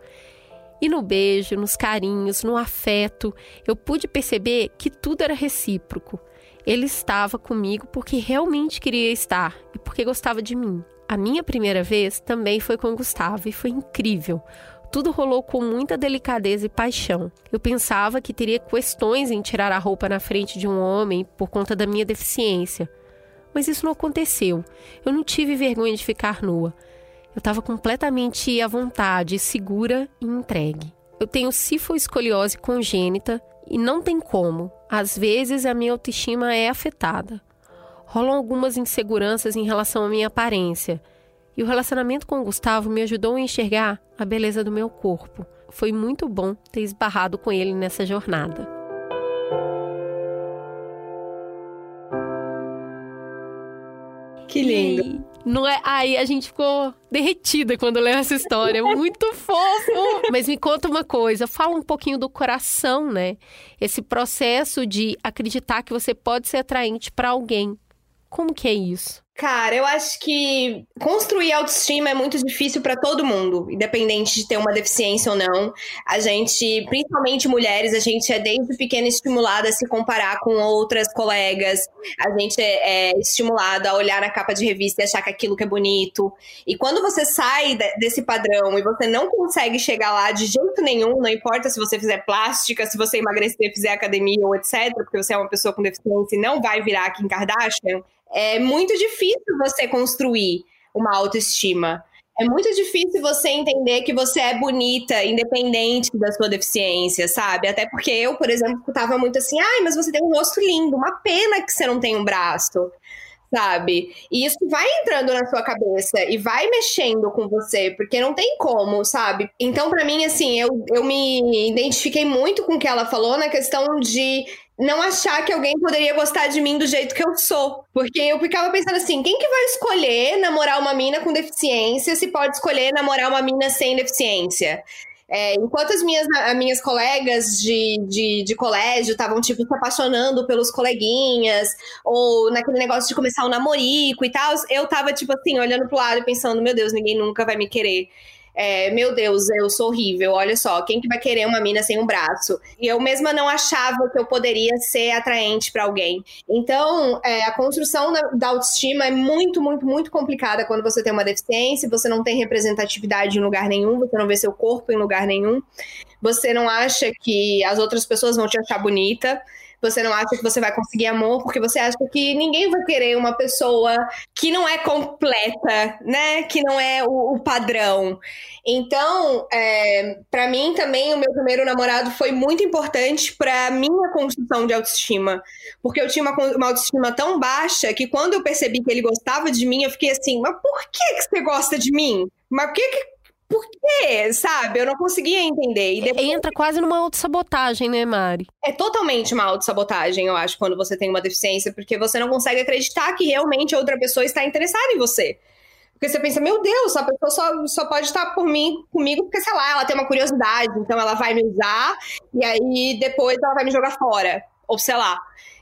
E no beijo, nos carinhos, no afeto, eu pude perceber que tudo era recíproco. Ele estava comigo porque realmente queria estar e porque gostava de mim. A minha primeira vez também foi com Gustavo e foi incrível. Tudo rolou com muita delicadeza e paixão. Eu pensava que teria questões em tirar a roupa na frente de um homem por conta da minha deficiência. Mas isso não aconteceu. Eu não tive vergonha de ficar nua. Eu estava completamente à vontade, segura e entregue. Eu tenho cifoescoliose congênita e não tem como. Às vezes a minha autoestima é afetada. Rolam algumas inseguranças em relação à minha aparência. E o relacionamento com o Gustavo me ajudou a enxergar a beleza do meu corpo. Foi muito bom ter esbarrado com ele nessa jornada. Que lindo. Não é? Aí a gente ficou derretida quando leu essa história. Muito fofo! Mas me conta uma coisa, fala um pouquinho do coração, né? Esse processo de acreditar que você pode ser atraente para alguém. Como que é isso? Cara, eu acho que construir autoestima é muito difícil para todo mundo, independente de ter uma deficiência ou não. A gente, principalmente mulheres, a gente é desde pequena estimulada a se comparar com outras colegas. A gente é, é estimulada a olhar na capa de revista e achar que aquilo que é bonito. E quando você sai desse padrão e você não consegue chegar lá de jeito nenhum, não importa se você fizer plástica, se você emagrecer, fizer academia ou etc, porque você é uma pessoa com deficiência e não vai virar Kim Kardashian, é muito difícil você construir uma autoestima. É muito difícil você entender que você é bonita, independente da sua deficiência, sabe? Até porque eu, por exemplo, estava muito assim, ai, mas você tem um rosto lindo, uma pena que você não tem um braço, sabe? E isso vai entrando na sua cabeça e vai mexendo com você, porque não tem como, sabe? Então, para mim, assim, eu, eu me identifiquei muito com o que ela falou na questão de não achar que alguém poderia gostar de mim do jeito que eu sou. Porque eu ficava pensando assim: quem que vai escolher namorar uma mina com deficiência se pode escolher namorar uma mina sem deficiência? É, enquanto as minhas, as minhas colegas de, de, de colégio estavam, tipo, se apaixonando pelos coleguinhas, ou naquele negócio de começar o um namorico e tal, eu tava, tipo assim, olhando pro lado e pensando, meu Deus, ninguém nunca vai me querer é, meu Deus, eu sou horrível, olha só, quem que vai querer uma mina sem um braço? E eu mesma não achava que eu poderia ser atraente para alguém. Então, é, a construção da, da, autoestima é muito, muito, muito complicada quando você tem uma deficiência, você não tem representatividade em lugar nenhum, você não vê seu corpo em lugar nenhum, você não acha que as outras pessoas vão te achar bonita você não acha que você vai conseguir amor porque você acha que ninguém vai querer uma pessoa que não é completa, né? Que não é o, o padrão. Então, é, para mim também, o meu primeiro namorado foi muito importante para minha construção de autoestima. Porque eu tinha uma, uma, autoestima tão baixa que quando eu percebi que ele gostava de mim, eu fiquei assim, mas por que, que você gosta de mim? Mas por que, que por quê? Sabe? Eu não conseguia entender. Depois... Entra quase numa autossabotagem, né, Mari? É totalmente uma autossabotagem, eu acho, quando você tem uma deficiência, porque você não consegue acreditar que realmente a outra pessoa está interessada em você. Porque você pensa, meu Deus, a pessoa só, só pode estar por mim, comigo porque, sei lá, ela tem uma curiosidade, então ela vai me usar e aí depois ela vai me jogar fora. Ou sei lá.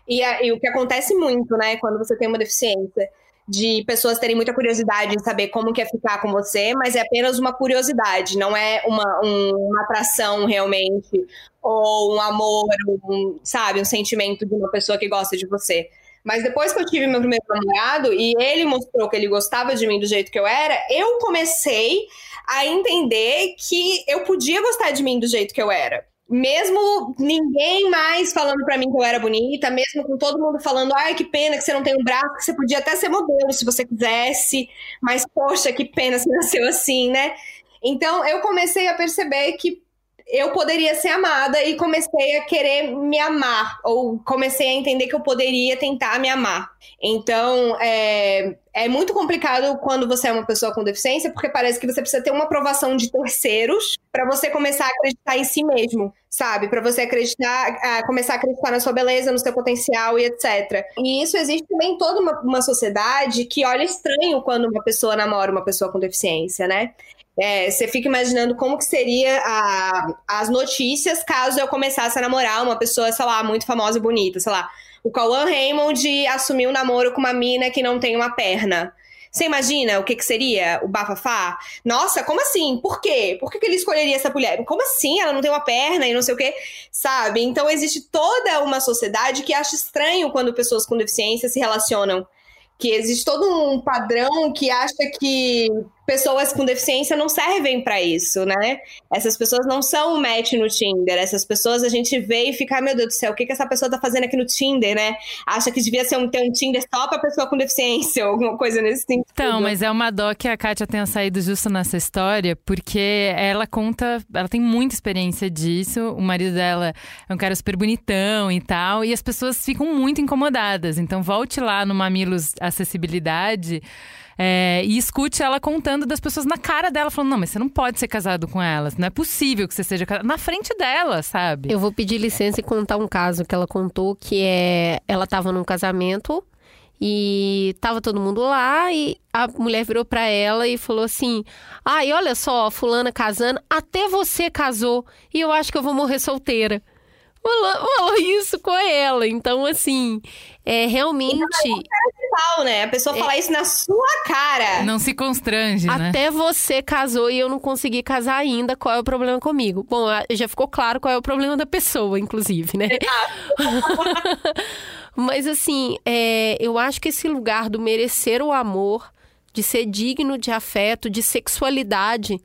E, e o que acontece muito, né, quando você tem uma deficiência de pessoas terem muita curiosidade em saber como que é ficar com você, mas é apenas uma curiosidade, não é uma, um, uma atração realmente, ou um amor, um, sabe, um sentimento de uma pessoa que gosta de você. Mas depois que eu tive meu primeiro namorado e ele mostrou que ele gostava de mim do jeito que eu era, eu comecei a entender que eu podia gostar de mim do jeito que eu era. Mesmo ninguém mais falando para mim que eu era bonita, mesmo com todo mundo falando, ai, que pena que você não tem um braço, que você podia até ser modelo se você quisesse, mas poxa, que pena você nasceu assim, né? Então eu comecei a perceber que eu poderia ser amada e comecei a querer me amar, ou comecei a entender que eu poderia tentar me amar. Então, é, é muito complicado quando você é uma pessoa com deficiência, porque parece que você precisa ter uma aprovação de terceiros para você começar a acreditar em si mesmo, sabe? Para você acreditar, a começar a acreditar na sua beleza, no seu potencial e etc. E isso existe também em toda uma, uma sociedade que olha estranho quando uma pessoa namora uma pessoa com deficiência, né? É, você fica imaginando como que seria a, as notícias caso eu começasse a namorar uma pessoa, sei lá, muito famosa e bonita, sei lá. O Cauã Raymond assumiu um namoro com uma mina que não tem uma perna. Você imagina o que, que seria o bafafá? Nossa, como assim? Por quê? Por que, que ele escolheria essa mulher? Como assim? Ela não tem uma perna e não sei o quê, sabe? Então existe toda uma sociedade que acha estranho quando pessoas com deficiência se relacionam que existe todo um padrão que acha que pessoas com deficiência não servem para isso, né? Essas pessoas não são um match no Tinder. Essas pessoas a gente vê e fica, meu Deus do céu, o que, que essa pessoa tá fazendo aqui no Tinder, né? Acha que devia ser um, ter um Tinder só pra pessoa com deficiência ou alguma coisa nesse sentido. Então, mas é uma dó que a Kátia tenha saído justo nessa história, porque ela conta, ela tem muita experiência disso. O marido dela é um cara super bonitão e tal, e as pessoas ficam muito incomodadas. Então, volte lá no Mamilos Acessibilidade é, e escute ela contando das pessoas na cara dela, falando: não, mas você não pode ser casado com elas. Não é possível que você seja casado. Na frente dela, sabe? Eu vou pedir licença e contar um caso que ela contou que é. Ela tava num casamento e tava todo mundo lá e a mulher virou para ela e falou assim: "Ai, olha só, fulana casando, até você casou e eu acho que eu vou morrer solteira" falou, falou isso com ela. Então, assim, é realmente. Pau, né? A pessoa é... falar isso na sua cara. Não se constrange, né? Até você casou e eu não consegui casar ainda. Qual é o problema comigo? Bom, já ficou claro qual é o problema da pessoa, inclusive, né? Mas, assim, é, eu acho que esse lugar do merecer o amor, de ser digno de afeto, de sexualidade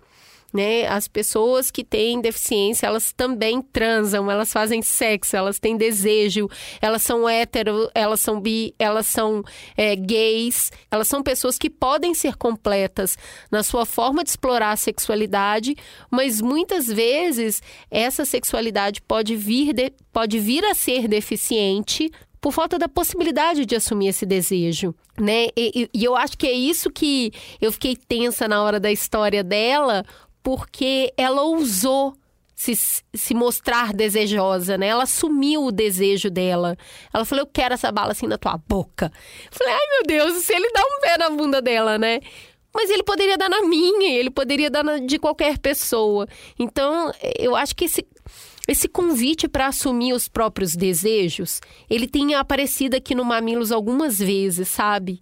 né? As pessoas que têm deficiência, elas também transam, elas fazem sexo, elas têm desejo, elas são hétero, elas são bi, elas são é, gays, elas são pessoas que podem ser completas na sua forma de explorar a sexualidade, mas muitas vezes essa sexualidade pode vir, de, pode vir a ser deficiente por falta da possibilidade de assumir esse desejo, né? E, e, eu acho que é isso que eu fiquei tensa na hora da história dela, porque ela ousou se, se mostrar desejosa, né? Ela assumiu o desejo dela. Ela falou: Eu quero essa bala assim na tua boca. Eu falei: Ai meu Deus, se ele dá um pé na bunda dela, né? Mas ele poderia dar na minha, ele poderia dar na, de qualquer pessoa. Então, eu acho que esse, esse convite para assumir os próprios desejos, ele tem aparecido aqui no Mamilos algumas vezes, sabe?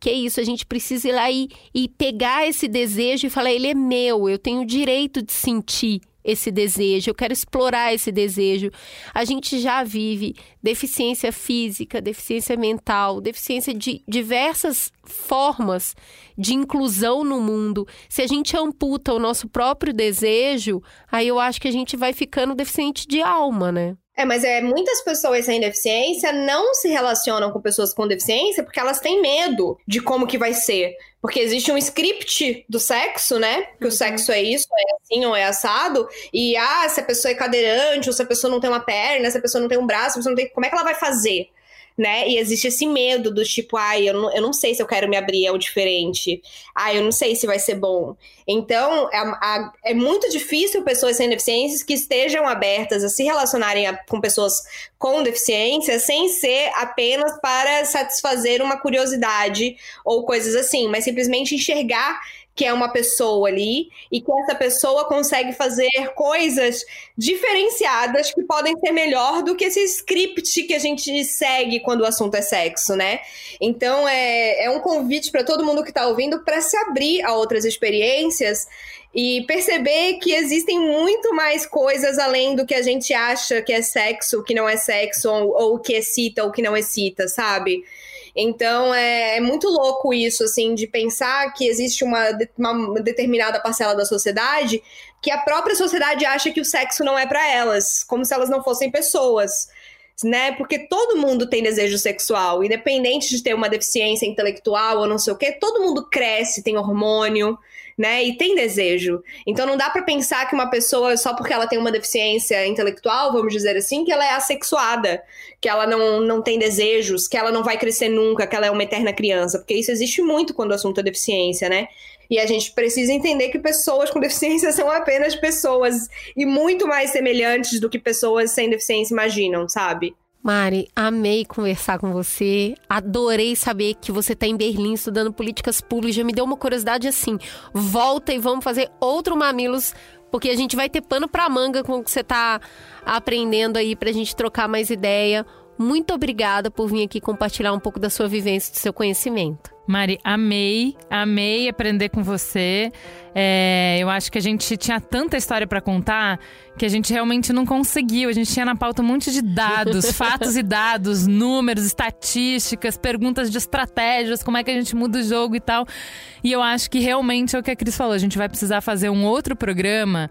Que é isso, a gente precisa ir lá e, e pegar esse desejo e falar, ele é meu, eu tenho o direito de sentir esse desejo, eu quero explorar esse desejo. A gente já vive deficiência física, deficiência mental, deficiência de diversas formas de inclusão no mundo. Se a gente amputa o nosso próprio desejo, aí eu acho que a gente vai ficando deficiente de alma, né? É, mas é, muitas pessoas sem deficiência não se relacionam com pessoas com deficiência porque elas têm medo de como que vai ser. Porque existe um script do sexo, né? Que uhum. o sexo é isso, é assim ou é assado. E, ah, se a pessoa é cadeirante, ou se a pessoa não tem uma perna, se a pessoa não tem um braço, se a pessoa não tem... Como é que ela vai fazer? Né? E existe esse medo do tipo, ai, eu não, eu não sei se eu quero me abrir ao diferente. Ai, eu não sei se vai ser bom. Então, é, a, é muito difícil pessoas sem deficiências que estejam abertas a se relacionarem a, com pessoas com deficiência sem ser apenas para satisfazer uma curiosidade ou coisas assim, mas simplesmente enxergar que é uma pessoa ali e que essa pessoa consegue fazer coisas diferenciadas que podem ser melhor do que esse script que a gente segue quando o assunto é sexo, né? Então é, é um convite para todo mundo que está ouvindo para se abrir a outras experiências e perceber que existem muito mais coisas além do que a gente acha que é sexo, que não é sexo, ou, ou que excita ou que não excita, sabe? Então é, é, muito louco isso, assim, de pensar que existe uma, uma determinada parcela da sociedade que a própria sociedade acha que o sexo não é para elas, como se elas não fossem pessoas né? Porque todo mundo tem desejo sexual, independente de ter uma deficiência intelectual ou não sei o quê, todo mundo cresce, tem hormônio, né? E tem desejo. Então não dá para pensar que uma pessoa, só porque ela tem uma deficiência intelectual, vamos dizer assim, que ela é assexuada, que ela não, não tem desejos, que ela não vai crescer nunca, que ela é uma eterna criança. Porque isso existe muito quando o assunto é deficiência, né? E a gente precisa entender que pessoas com deficiência são apenas pessoas e muito mais semelhantes do que pessoas sem deficiência imaginam, sabe? Mari, amei conversar com você. Adorei saber que você está em Berlim estudando políticas públicas. Já me deu uma curiosidade assim. Volta e vamos fazer outro Mamilos, porque a gente vai ter pano para manga com o que você está aprendendo aí para a gente trocar mais ideia. Muito obrigada por vir aqui compartilhar um pouco da sua vivência, do seu conhecimento. Mari, amei, amei aprender com você. É, eu acho que a gente tinha tanta história para contar que a gente realmente não conseguiu. A gente tinha na pauta um monte de dados, fatos e dados, números, estatísticas, perguntas de estratégias, como é que a gente muda o jogo e tal. E eu acho que realmente é o que a Cris falou. A gente vai precisar fazer um outro programa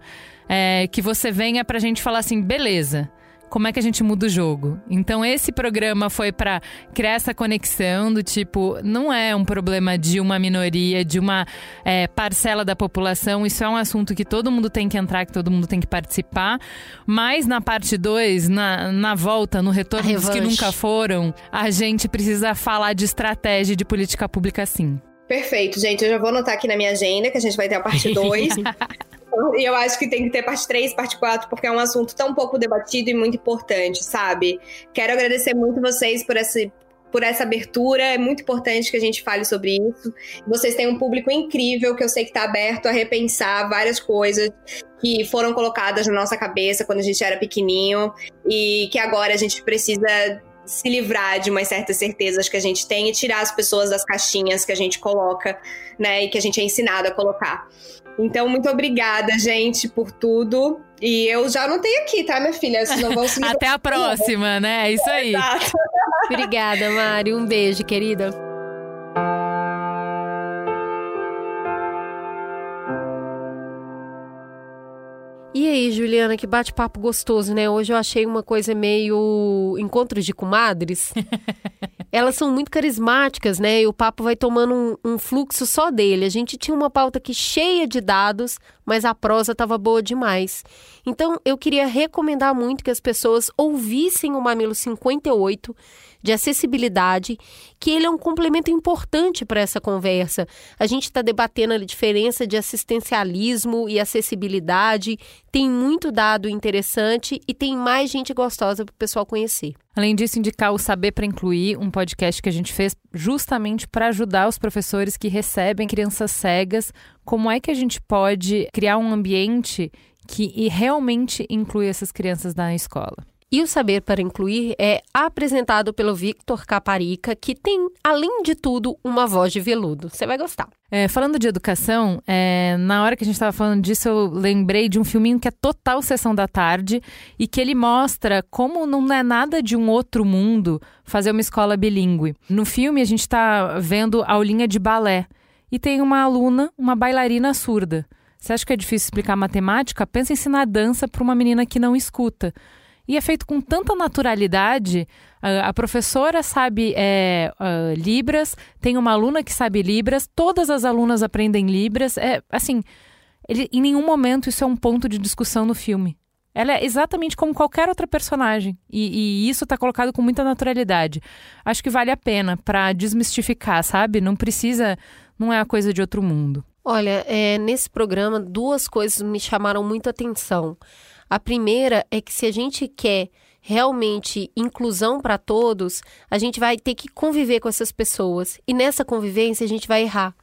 é, que você venha pra gente falar assim, beleza como é que a gente muda o jogo. Então esse programa foi para criar essa conexão do tipo, não é um problema de uma minoria, de uma é, parcela da população, isso é um assunto que todo mundo tem que entrar, que todo mundo tem que participar. Mas na parte 2, na, na volta, no retorno dos que nunca foram, a gente precisa falar de estratégia de política pública sim. Perfeito, gente. Eu já vou anotar aqui na minha agenda que a gente vai ter a parte 2. E eu acho que tem que ter parte 3, parte 4, porque é um assunto tão pouco debatido e muito importante, sabe? Quero agradecer muito vocês por esse, por essa abertura. É muito importante que a gente fale sobre isso. Vocês têm um público incrível que eu sei que está aberto a repensar várias coisas que foram colocadas na nossa cabeça quando a gente era pequenininho e que agora a gente precisa se livrar de umas certas certezas que a gente tem e tirar as pessoas das caixinhas que a gente coloca, né, e que a gente é ensinado a colocar. Então, muito obrigada, gente, por tudo. E eu já anotei aqui, tá, minha filha? Não vão se Até a próxima, né? É isso aí. Exato. obrigada, Mari. Um beijo, querida. E aí, Juliana, que bate-papo gostoso, né? Hoje eu achei uma coisa meio encontros de comadres. Elas são muito carismáticas, né? E o papo vai tomando um, um, fluxo só dele. A gente tinha uma pauta aqui cheia de dados, mas a prosa estava boa demais. Então, eu queria recomendar muito que as pessoas ouvissem o Mamilo 58 de acessibilidade, que ele é um complemento importante para essa conversa. A gente está debatendo a diferença de assistencialismo e acessibilidade, tem muito dado interessante e tem mais gente gostosa para o pessoal conhecer. Além disso, indicar o Saber para Incluir, um podcast que a gente fez justamente para ajudar os professores que recebem crianças cegas. Como é que a gente pode criar um ambiente que realmente inclui essas crianças na escola? E o Saber para Incluir é apresentado pelo Victor Caparica, que tem, além de tudo, uma voz de veludo. Você vai gostar. É, falando de educação, é, na hora que a gente estava falando disso, eu lembrei de um filminho que é total sessão da tarde e que ele mostra como não é nada de um outro mundo fazer uma escola bilíngue. No filme, a gente está vendo aulinha de balé e tem uma aluna, uma bailarina surda. Você acha que é difícil explicar matemática? Pensa em ensinar dança para uma menina que não escuta. E é feito com tanta naturalidade. A professora sabe é, uh, Libras, tem uma aluna que sabe Libras, todas as alunas aprendem Libras. É assim, ele, em nenhum momento isso é um ponto de discussão no filme. Ela é exatamente como qualquer outra personagem. E, e isso está colocado com muita naturalidade. Acho que vale a pena para desmistificar, sabe? Não precisa. Não é a coisa de outro mundo. Olha, é, nesse programa, duas coisas me chamaram muita atenção. A primeira é que se a gente quer realmente inclusão para todos, a gente vai ter que conviver com essas pessoas. E nessa convivência a gente vai errar.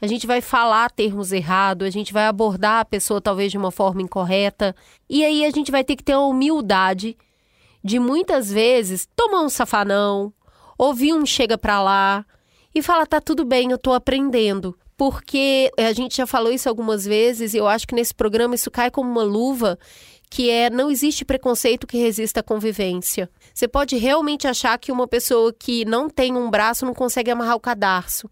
A gente vai falar termos errados, a gente vai abordar a pessoa talvez de uma forma incorreta. E aí a gente vai ter que ter a humildade de muitas vezes tomar um safanão, ouvir um chega para lá e falar: tá tudo bem, eu tô aprendendo. Porque a gente já falou isso algumas vezes e eu acho que nesse programa isso cai como uma luva que é não existe preconceito que resista à convivência. Você pode realmente achar que uma pessoa que não tem um braço não consegue amarrar o cadarço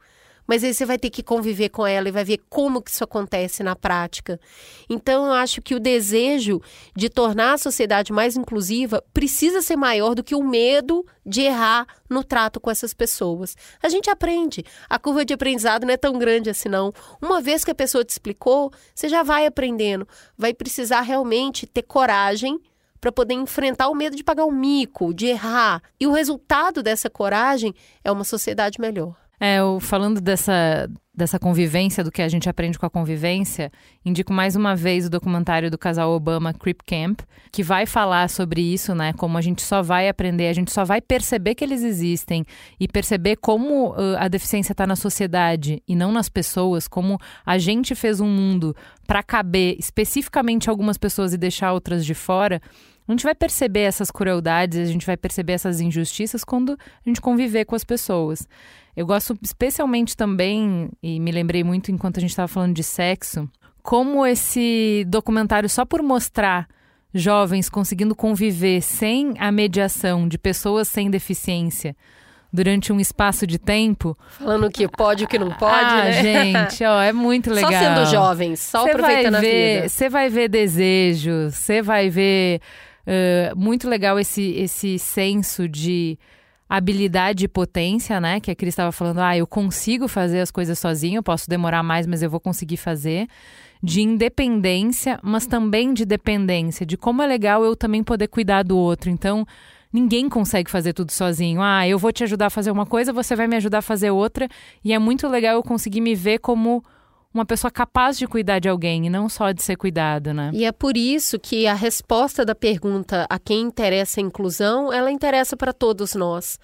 mas aí você vai ter que conviver com ela e vai ver como que isso acontece na prática. Então, eu acho que o desejo de tornar a sociedade mais inclusiva precisa ser maior do que o medo de errar no trato com essas pessoas. A gente aprende. A curva de aprendizado não é tão grande assim, não. Uma vez que a pessoa te explicou, você já vai aprendendo. Vai precisar realmente ter coragem para poder enfrentar o medo de pagar um mico, de errar. E o resultado dessa coragem é uma sociedade melhor. É, eu, falando dessa, dessa convivência, do que a gente aprende com a convivência, indico mais uma vez o documentário do casal Obama, Creep Camp, que vai falar sobre isso, né? Como a gente só vai aprender, a gente só vai perceber que eles existem e perceber como uh, a deficiência está na sociedade e não nas pessoas, como a gente fez um mundo para caber especificamente algumas pessoas e deixar outras de fora. A gente vai perceber essas crueldades, a gente vai perceber essas injustiças quando a gente conviver com as pessoas. Eu gosto especialmente também, e me lembrei muito enquanto a gente estava falando de sexo, como esse documentário, só por mostrar jovens conseguindo conviver sem a mediação de pessoas sem deficiência durante um espaço de tempo. Falando o que pode e o que não pode, ah, né? gente, ó, é muito legal. Só sendo jovens, só cê aproveitando ver, a vida. Você vai ver desejos, você vai ver uh, muito legal esse, esse senso de habilidade e potência, né? Que a Cris estava falando, ah, eu consigo fazer as coisas sozinho, eu posso demorar mais, mas eu vou conseguir fazer. De independência, mas também de dependência, de como é legal eu também poder cuidar do outro. Então, ninguém consegue fazer tudo sozinho. Ah, eu vou te ajudar a fazer uma coisa, você vai me ajudar a fazer outra. E é muito legal eu conseguir me ver como uma pessoa capaz de cuidar de alguém e não só de ser cuidado, né? E é por isso que a resposta da pergunta a quem interessa a inclusão, ela interessa para todos nós.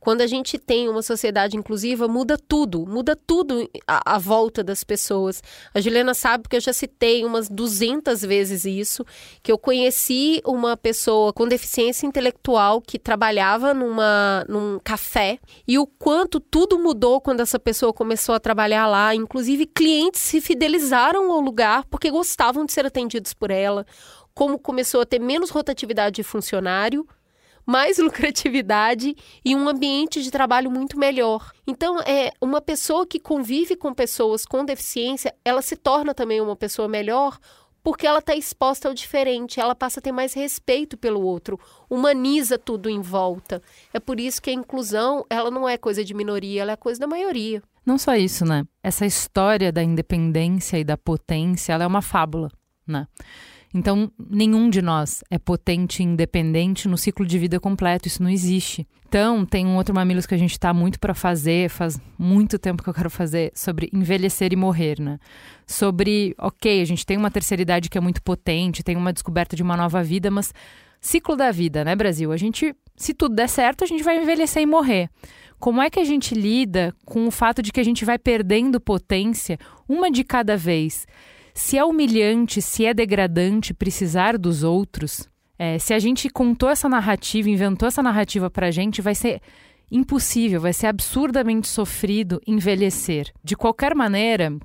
Quando a gente tem uma sociedade inclusiva, muda tudo, muda tudo à, volta das pessoas. A Juliana sabe porque eu já citei umas 200 vezes isso, que eu conheci uma pessoa com deficiência intelectual que trabalhava numa, num café e o quanto tudo mudou quando essa pessoa começou a trabalhar lá. Inclusive, clientes se fidelizaram ao lugar porque gostavam de ser atendidos por ela. Como começou a ter menos rotatividade de funcionário, mais lucratividade e um ambiente de trabalho muito melhor. Então, é uma pessoa que convive com pessoas com deficiência, ela se torna também uma pessoa melhor porque ela está exposta ao diferente, ela passa a ter mais respeito pelo outro, humaniza tudo em volta. É por isso que a inclusão, ela não é coisa de minoria, ela é coisa da maioria. Não só isso, né? Essa história da independência e da potência, ela é uma fábula, né? Então, nenhum de nós é potente e independente no ciclo de vida completo, isso não existe. Então, tem um outro Mamilos que a gente está muito para fazer, faz muito tempo que eu quero fazer, sobre envelhecer e morrer, né? Sobre, ok, a gente tem uma terceira idade que é muito potente, tem uma descoberta de uma nova vida, mas ciclo da vida, né, Brasil? A gente, se tudo der certo, a gente vai envelhecer e morrer. Como é que a gente lida com o fato de que a gente vai perdendo potência uma de cada vez? Se é humilhante, se é degradante precisar dos outros, é, se a gente contou essa narrativa, inventou essa narrativa pra gente, vai ser impossível, vai ser absurdamente sofrido envelhecer. De qualquer maneira,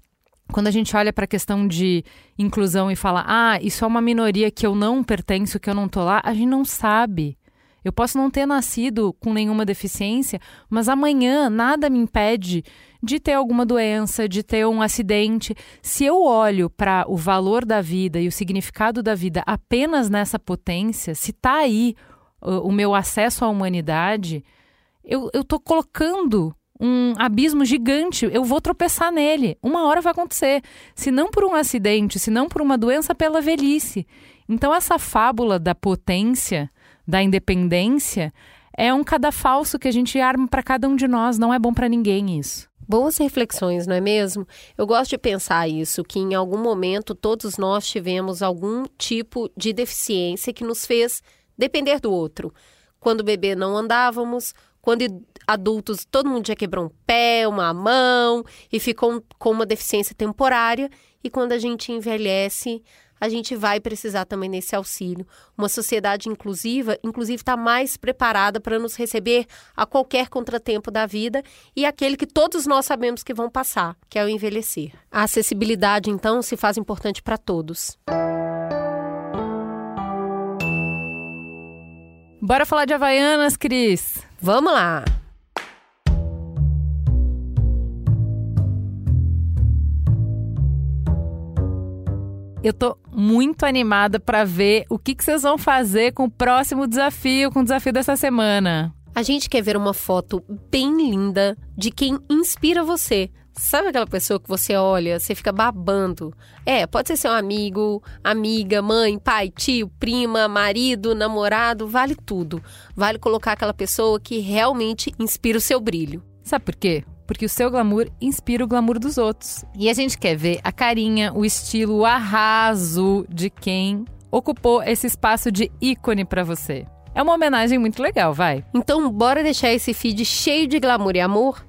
quando a gente olha para a questão de inclusão e fala, ah, isso é uma minoria que eu não pertenço, que eu não tô lá, a gente não sabe. Eu posso não ter nascido com nenhuma deficiência, mas amanhã nada me impede de ter alguma doença, de ter um acidente. Se eu olho para o valor da vida e o significado da vida apenas nessa potência, se está aí o, o, meu acesso à humanidade, eu estou colocando um abismo gigante, eu vou tropeçar nele. Uma hora vai acontecer. Se não por um acidente, se não por uma doença, pela velhice. Então, essa fábula da potência da independência é um cadafalso que a gente arma para cada um de nós. Não é bom para ninguém isso. Boas reflexões, não é mesmo? Eu gosto de pensar isso, que em algum momento todos nós tivemos algum tipo de deficiência que nos fez depender do outro. Quando bebê não andávamos, quando adultos todo mundo já quebrou um pé, uma mão e ficou com uma deficiência temporária, e quando a gente envelhece, a gente vai precisar também nesse auxílio. Uma sociedade inclusiva, inclusive, está mais preparada para nos receber a qualquer contratempo da vida e aquele que todos nós sabemos que vão passar, que é o envelhecer. A acessibilidade, então, se faz importante para todos. Bora falar de Havaianas, Cris. Vamos lá! Eu tô muito animada para ver o que, que vocês vão fazer com o próximo desafio, com o desafio dessa semana. A gente quer ver uma foto bem linda de quem inspira você. Sabe aquela pessoa que você olha, você fica babando? É, pode ser seu amigo, amiga, mãe, pai, tio, prima, marido, namorado, vale tudo. Vale colocar aquela pessoa que realmente inspira o seu brilho. Sabe por quê? Porque o seu glamour inspira o glamour dos outros. E a gente quer ver a carinha, o estilo, o arraso de quem ocupou esse espaço de ícone para você. É uma homenagem muito legal, vai. Então, bora deixar esse feed cheio de glamour e amor?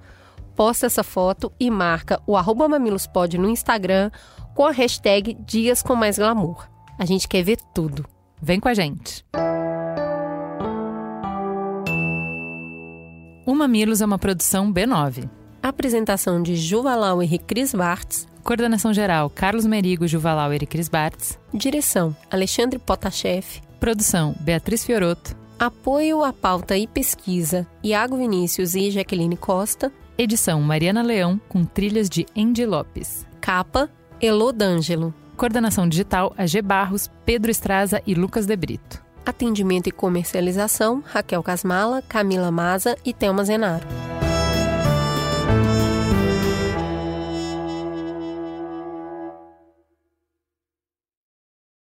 Posta essa foto e marca o arroba mamilospod no Instagram com a hashtag Dias com Mais Glamour. A gente quer ver tudo. Vem com a gente! O Mamilos é uma produção B9. Apresentação de Juvalauer e Cris Bartz. Coordenação geral: Carlos Merigo, Juvalauer e Cris Bartz. Direção: Alexandre Potashev. Produção: Beatriz Fioroto. Apoio à pauta e pesquisa: Iago Vinícius e Jaqueline Costa. Edição: Mariana Leão, com trilhas de Andy Lopes. Capa: Elô D'Angelo. Coordenação digital: AG Barros, Pedro Estraza e Lucas De Brito. Atendimento e comercialização: Raquel Casmala, Camila Maza e Thelma Zenaro.